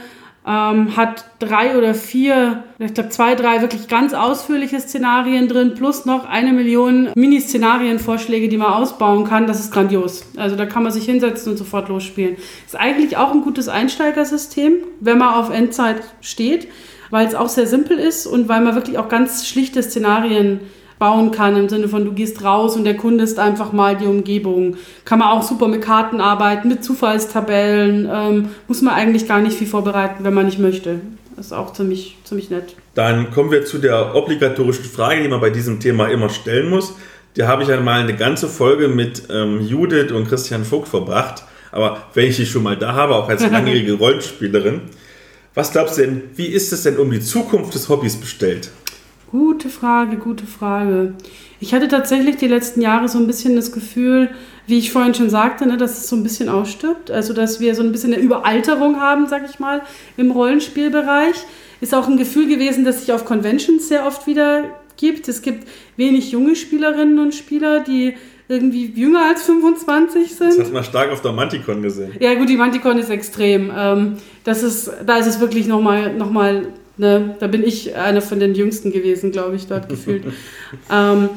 ähm, hat drei oder vier, ich glaube zwei, drei wirklich ganz ausführliche Szenarien drin, plus noch eine Million Mini-Szenarienvorschläge, die man ausbauen kann. Das ist grandios. Also da kann man sich hinsetzen und sofort losspielen. Ist eigentlich auch ein gutes Einsteigersystem, wenn man auf Endzeit steht, weil es auch sehr simpel ist und weil man wirklich auch ganz schlichte Szenarien bauen kann, im Sinne von du gehst raus und erkundest einfach mal die Umgebung. Kann man auch super mit Karten arbeiten, mit Zufallstabellen, ähm, muss man eigentlich gar nicht viel vorbereiten, wenn man nicht möchte. Das ist auch ziemlich, ziemlich nett. Dann kommen wir zu der obligatorischen Frage, die man bei diesem Thema immer stellen muss. Da habe ich einmal eine ganze Folge mit ähm, Judith und Christian Vogt verbracht. Aber wenn ich dich schon mal da habe, auch als langjährige Rollenspielerin, was glaubst du denn, wie ist es denn um die Zukunft des Hobbys bestellt? Gute Frage, gute Frage. Ich hatte tatsächlich die letzten Jahre so ein bisschen das Gefühl, wie ich vorhin schon sagte, ne, dass es so ein bisschen ausstirbt. Also, dass wir so ein bisschen eine Überalterung haben, sag ich mal, im Rollenspielbereich. Ist auch ein Gefühl gewesen, dass sich auf Conventions sehr oft wieder gibt. Es gibt wenig junge Spielerinnen und Spieler, die irgendwie jünger als 25 sind. Das hast du mal stark auf der Manticon gesehen. Ja gut, die Manticon ist extrem. Ähm, das ist, da ist es wirklich nochmal, noch mal, ne, da bin ich einer von den Jüngsten gewesen, glaube ich, dort gefühlt. ähm,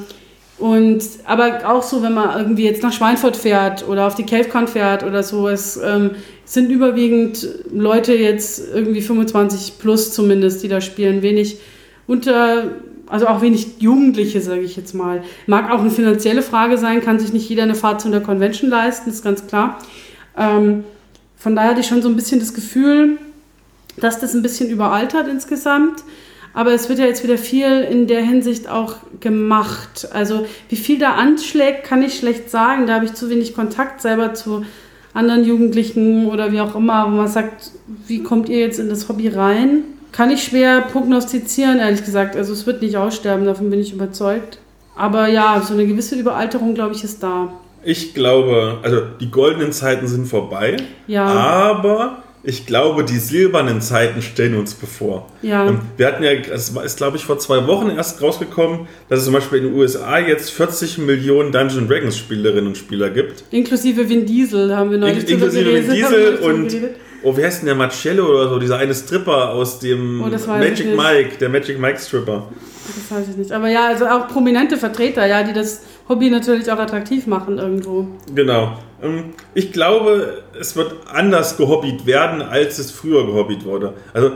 und, aber auch so, wenn man irgendwie jetzt nach Schweinfurt fährt oder auf die CaveCon fährt oder so, es ähm, sind überwiegend Leute jetzt irgendwie 25 plus zumindest, die da spielen, wenig unter also auch wenig Jugendliche, sage ich jetzt mal. Mag auch eine finanzielle Frage sein, kann sich nicht jeder eine Fahrt zu einer Convention leisten, ist ganz klar. Ähm, von daher hatte ich schon so ein bisschen das Gefühl, dass das ein bisschen überaltert insgesamt. Aber es wird ja jetzt wieder viel in der Hinsicht auch gemacht. Also wie viel da anschlägt, kann ich schlecht sagen. Da habe ich zu wenig Kontakt selber zu anderen Jugendlichen oder wie auch immer, wo man sagt, wie kommt ihr jetzt in das Hobby rein? Kann ich schwer prognostizieren, ehrlich gesagt. Also es wird nicht aussterben, davon bin ich überzeugt. Aber ja, so eine gewisse Überalterung, glaube ich, ist da. Ich glaube, also die goldenen Zeiten sind vorbei. Ja. Aber ich glaube, die silbernen Zeiten stellen uns bevor. Ja. Wir hatten ja, es ist glaube ich vor zwei Wochen erst rausgekommen, dass es zum Beispiel in den USA jetzt 40 Millionen Dungeon Dragons Spielerinnen und Spieler gibt. Inklusive Vin Diesel haben wir neulich In, inklusive Vin Diesel und, oh, wie heißt denn der Marcello oder so, dieser eine Stripper aus dem Oh, Magic. Mike, der Magic Mike Stripper. Das weiß ich nicht. Aber ja, also auch prominente Vertreter, ja, die das Hobby natürlich auch attraktiv machen irgendwo. Genau. Ähm, Ich glaube, es wird anders gehobbyt werden, als es früher gehobbyt wurde. Also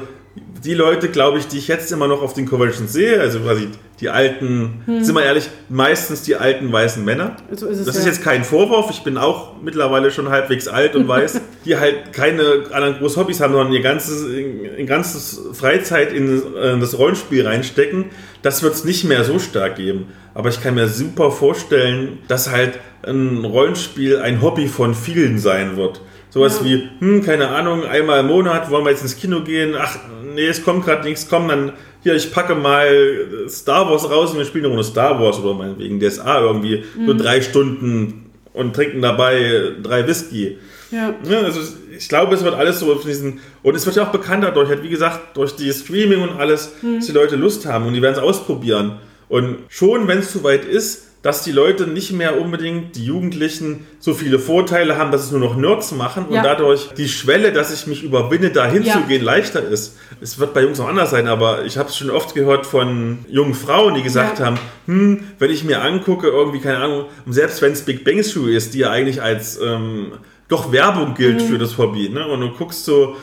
die Leute, glaube ich, die ich jetzt immer noch auf den Conventions sehe, also quasi die alten, sind wir ehrlich, meistens die alten weißen Männer. So ist es Das ja. ist jetzt kein Vorwurf, ich bin auch mittlerweile schon halbwegs alt und weiß, die halt keine anderen großen Hobbys haben, sondern ihr ganzes, ihr ganzes Freizeit in äh, das Rollenspiel reinstecken. Das wird es nicht mehr so stark geben. Aber ich kann mir super vorstellen, dass halt ein Rollenspiel ein Hobby von vielen sein wird. Sowas Ja. wie, hm, keine Ahnung, einmal im Monat wollen wir jetzt ins Kino gehen. Ach, nee, es kommt gerade nichts, komm, dann hier, ich packe mal Star Wars raus und wir spielen eine Runde Star Wars oder meinetwegen DSA irgendwie. Nur Mhm. drei Stunden und trinken dabei drei Whisky. Ja. Ja, also ich glaube, es wird alles so diesen. Und es wird ja auch bekannter durch, halt, wie gesagt, durch die Streaming und alles, Mhm. dass die Leute Lust haben und die werden es ausprobieren. Und schon, wenn es soweit ist, dass die Leute nicht mehr unbedingt, die Jugendlichen, so viele Vorteile haben, dass es nur noch Nerds machen Ja. und dadurch die Schwelle, dass ich mich überwinde, dahin Ja. zu gehen, leichter ist. Es wird bei Jungs auch anders sein, aber ich habe es schon oft gehört von jungen Frauen, die gesagt Ja. haben, hm, wenn ich mir angucke, irgendwie, keine Ahnung, selbst wenn es Big Bang Theory ist, die ja eigentlich als ähm, doch Werbung gilt Mhm. für das Hobby, ne? Und du guckst so,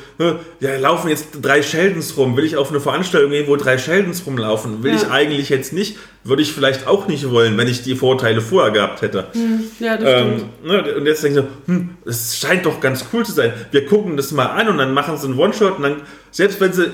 ja, laufen jetzt drei Sheldons rum, will ich auf eine Veranstaltung gehen, wo drei Sheldons rumlaufen? Will Ja. ich eigentlich jetzt nicht, würde ich vielleicht auch nicht wollen, wenn ich die Vorteile vorher gehabt hätte. Ja, das Ähm, stimmt. ne, und jetzt denke ich so, hm, es scheint doch ganz cool zu sein. Wir gucken das mal an und dann machen sie einen One-Shot und dann, selbst wenn sie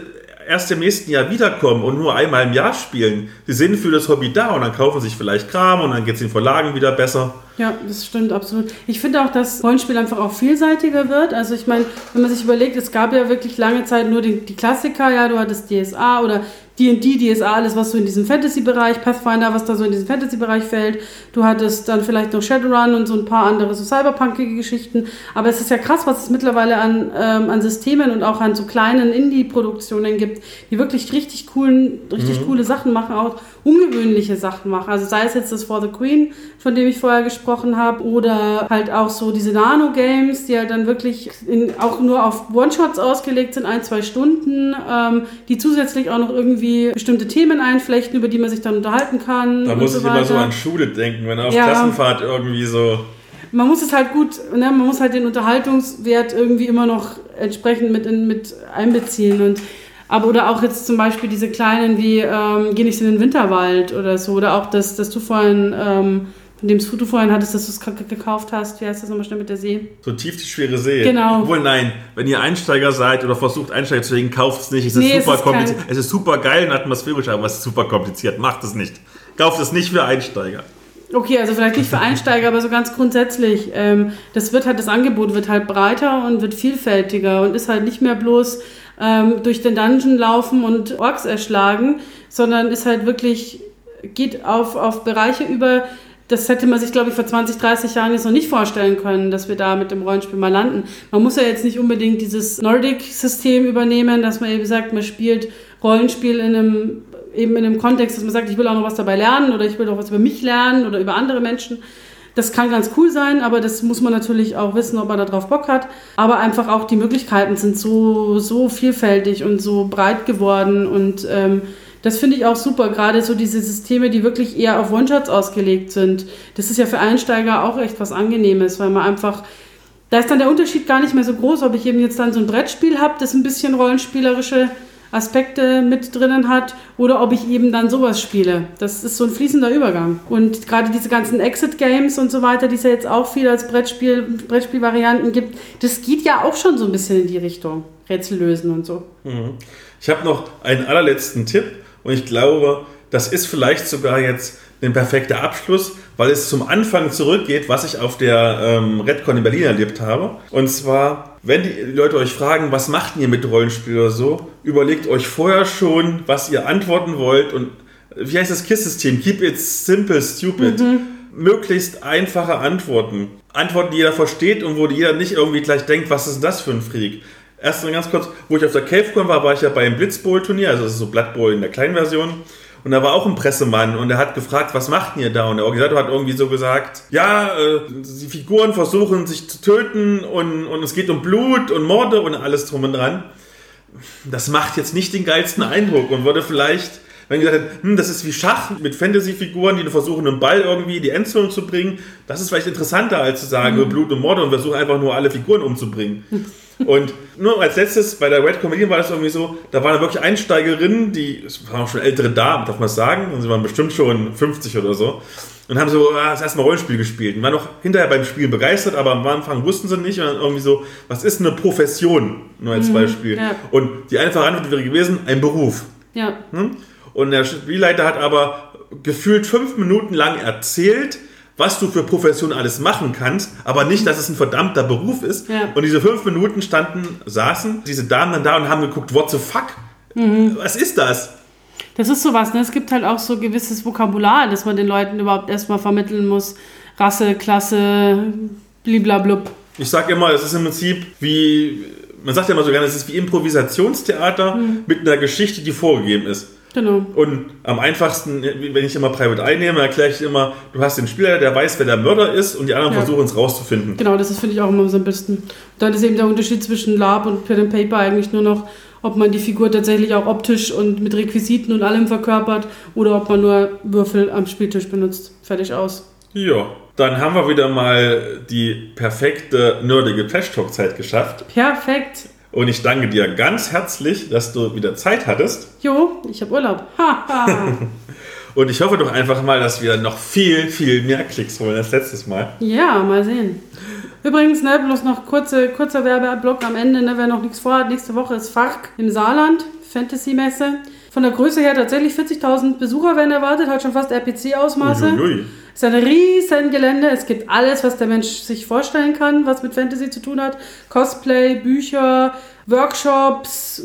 erst im nächsten Jahr wiederkommen und nur einmal im Jahr spielen, sie sind für das Hobby da und dann kaufen sich vielleicht Kram und dann geht es den Verlagen wieder besser. Ja, das stimmt absolut. Ich finde auch, dass Rollenspiel einfach auch vielseitiger wird. Also ich meine, wenn man sich überlegt, es gab ja wirklich lange Zeit nur die, die Klassiker, ja, du hattest DSA oder D&D, DSA, alles was so in diesem Fantasy-Bereich, Pathfinder, was da so in diesen Fantasy-Bereich fällt. Du hattest dann vielleicht noch Shadowrun und so ein paar andere so cyberpunkige Geschichten. Aber es ist ja krass, was es mittlerweile an, ähm, an Systemen und auch an so kleinen Indie-Produktionen gibt, die wirklich richtig coolen, richtig coole Sachen machen, auch ungewöhnliche Sachen machen. Also sei es jetzt das For the Queen, von dem ich vorher gesprochen habe, oder halt auch so diese Nano-Games, die halt dann wirklich in, auch nur auf One-Shots ausgelegt sind, ein, zwei Stunden, ähm, die zusätzlich auch noch irgendwie bestimmte Themen einflechten, über die man sich dann unterhalten kann. Da muss so ich immer so weiter. an Schule denken, wenn auf Ja. Klassenfahrt irgendwie so. man muss es halt gut, ne, man muss halt den Unterhaltungswert irgendwie immer noch entsprechend mit, in, mit einbeziehen. Und Aber oder auch jetzt zum Beispiel diese kleinen wie ähm, Geh nicht in den Winterwald oder so. Oder auch das, dass du vorhin, ähm, von dem du vorhin hattest, dass du es gekauft hast. Wie heißt das nochmal schnell mit der See? So tief die schwere See. Genau. Obwohl, nein, wenn ihr Einsteiger seid oder versucht Einsteiger zu legen, kauft es nicht. Es ist Nee, es super ist kompliziert. Es ist super geil und atmosphärisch, aber es ist super kompliziert. Macht es nicht. Kauft es nicht für Einsteiger. Okay, also vielleicht nicht für Einsteiger, aber so ganz grundsätzlich. Ähm, das wird halt, das Angebot wird halt breiter und wird vielfältiger und ist halt nicht mehr bloß ähm, durch den Dungeon laufen und Orks erschlagen, sondern ist halt wirklich, geht auf, auf Bereiche über, das hätte man sich, glaube ich, vor 20, 30 Jahren jetzt noch nicht vorstellen können, dass wir da mit dem Rollenspiel mal landen. Man muss ja jetzt nicht unbedingt dieses Nordic-System übernehmen, dass man eben sagt, man spielt Rollenspiel in einem, eben in einem Kontext, dass man sagt, ich will auch noch was dabei lernen oder ich will auch was über mich lernen oder über andere Menschen. Das kann ganz cool sein, aber das muss man natürlich auch wissen, ob man darauf Bock hat. Aber einfach auch die Möglichkeiten sind so, so vielfältig und so breit geworden und ähm, das finde ich auch super, gerade so diese Systeme, die wirklich eher auf One-Shots ausgelegt sind. Das ist ja für Einsteiger auch echt was Angenehmes, weil man einfach, da ist dann der Unterschied gar nicht mehr so groß, ob ich eben jetzt dann so ein Brettspiel habe, das ein bisschen rollenspielerische Aspekte mit drinnen hat, oder ob ich eben dann sowas spiele. Das ist so ein fließender Übergang. Und gerade diese ganzen Exit-Games und so weiter, die es ja jetzt auch viel als Brettspiel, Brettspielvarianten gibt, das geht ja auch schon so ein bisschen in die Richtung. Rätsel lösen und so. Ich habe noch einen allerletzten Tipp und ich glaube, das ist vielleicht sogar jetzt ein perfekter Abschluss, weil es zum Anfang zurückgeht, was ich auf der ähm, Redcon in Berlin erlebt habe. Und zwar, wenn die Leute euch fragen, was macht ihr mit Rollenspiel oder so, überlegt euch vorher schon, was ihr antworten wollt und wie heißt das KISS-System? Keep it simple, stupid. Möglichst einfache Antworten. Antworten, die jeder versteht und wo jeder nicht irgendwie gleich denkt, was ist das für ein Freak. Erst mal ganz kurz, wo ich auf der CaveCon war, war ich ja beim Blitzbowl-Turnier, also das ist so Blood Bowl in der kleinen Version. Und da war auch ein Pressemann und der hat gefragt, was macht ihr da? Und der Organisator hat irgendwie so gesagt, ja, äh, die Figuren versuchen sich zu töten und, und es geht um Blut und Morde und alles drum und dran. Das macht jetzt nicht den geilsten Eindruck und würde vielleicht, wenn gesagt hätte, hm, das ist wie Schach mit Fantasy-Figuren, die versuchen, einen Ball irgendwie in die Endzone zu bringen, das ist vielleicht interessanter, als zu sagen, nur Blut und Morde und versuchen einfach nur alle Figuren umzubringen. Und nur als letztes, bei der Red Comedian war das irgendwie so, da waren wirklich Einsteigerinnen, die, es waren auch schon ältere Damen, darf man sagen, und sie waren bestimmt schon 50 oder so, und haben so ah, das erste Mal Rollenspiel gespielt und waren auch hinterher beim Spielen begeistert, aber am Anfang wussten sie nicht und dann irgendwie so, was ist eine Profession, nur als Beispiel. ja. Und die einfache Antwort wäre gewesen, ein Beruf. Ja. Hm? Und der Spielleiter hat aber gefühlt fünf Minuten lang erzählt, was du für Profession alles machen kannst, aber nicht, dass es ein verdammter Beruf ist. Ja. Und diese fünf Minuten standen, saßen diese Damen dann da und haben geguckt, what the fuck? Was ist das? Das ist sowas, ne? Es gibt halt auch so gewisses Vokabular, das man den Leuten überhaupt erstmal vermitteln muss. Rasse, Klasse, bliblablub. Ich sage immer, es ist im Prinzip wie, man sagt ja immer so gerne, es ist wie Improvisationstheater mit einer Geschichte, die vorgegeben ist. Genau. Und am einfachsten, wenn ich immer Private Eye nehme, erkläre ich immer, du hast den Spieler, der weiß, wer der Mörder ist und die anderen Ja. versuchen es rauszufinden. Genau, das ist, finde ich, auch immer so am besten. Und dann ist eben der Unterschied zwischen Lab und Pen and Paper eigentlich nur noch, ob man die Figur tatsächlich auch optisch und mit Requisiten und allem verkörpert oder ob man nur Würfel am Spieltisch benutzt. Fertig aus. Ja, dann haben wir wieder mal die perfekte nerdige Trash-Talk-Zeit geschafft. Perfekt. Und ich danke dir ganz herzlich, dass du wieder Zeit hattest. Jo, ich habe Urlaub. Ha, ha. Und ich hoffe doch einfach mal, dass wir noch viel, viel mehr Klicks holen als letztes Mal. ja, mal sehen. Übrigens, ne, bloß noch kurze, kurzer Werbeblock am Ende, ne, wer noch nichts vorhat. Nächste Woche ist FARC im Saarland, Fantasy-Messe. Von der Größe her tatsächlich 40.000 Besucher werden erwartet, hat schon fast RPC-Ausmaße. Ist ein riesen Gelände. Es gibt alles, was der Mensch sich vorstellen kann, was mit Fantasy zu tun hat. Cosplay, Bücher, Workshops,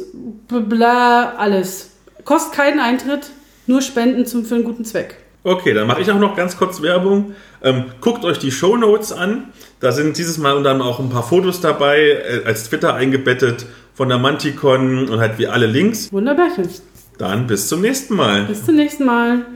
bla, alles. Kostet keinen Eintritt, nur Spenden zum, für einen guten Zweck. Okay, dann mache ich auch noch ganz kurz Werbung. Ähm, guckt euch die Show Notes an. Da sind dieses Mal unter anderem auch ein paar Fotos dabei, äh, als Twitter eingebettet von der Manticon und halt wie alle Links. Wunderbärchen. Dann bis zum nächsten Mal. Bis zum nächsten Mal.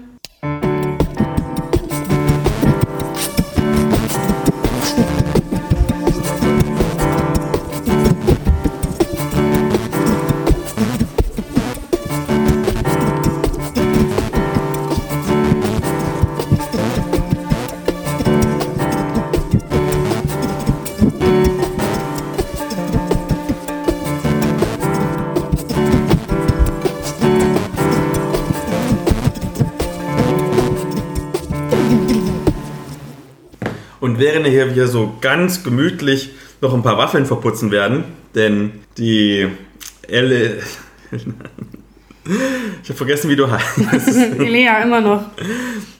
Und während hier wir so ganz gemütlich noch ein paar Waffeln verputzen werden, denn die Elle. Ich habe vergessen, wie du heißt. Elea, immer noch.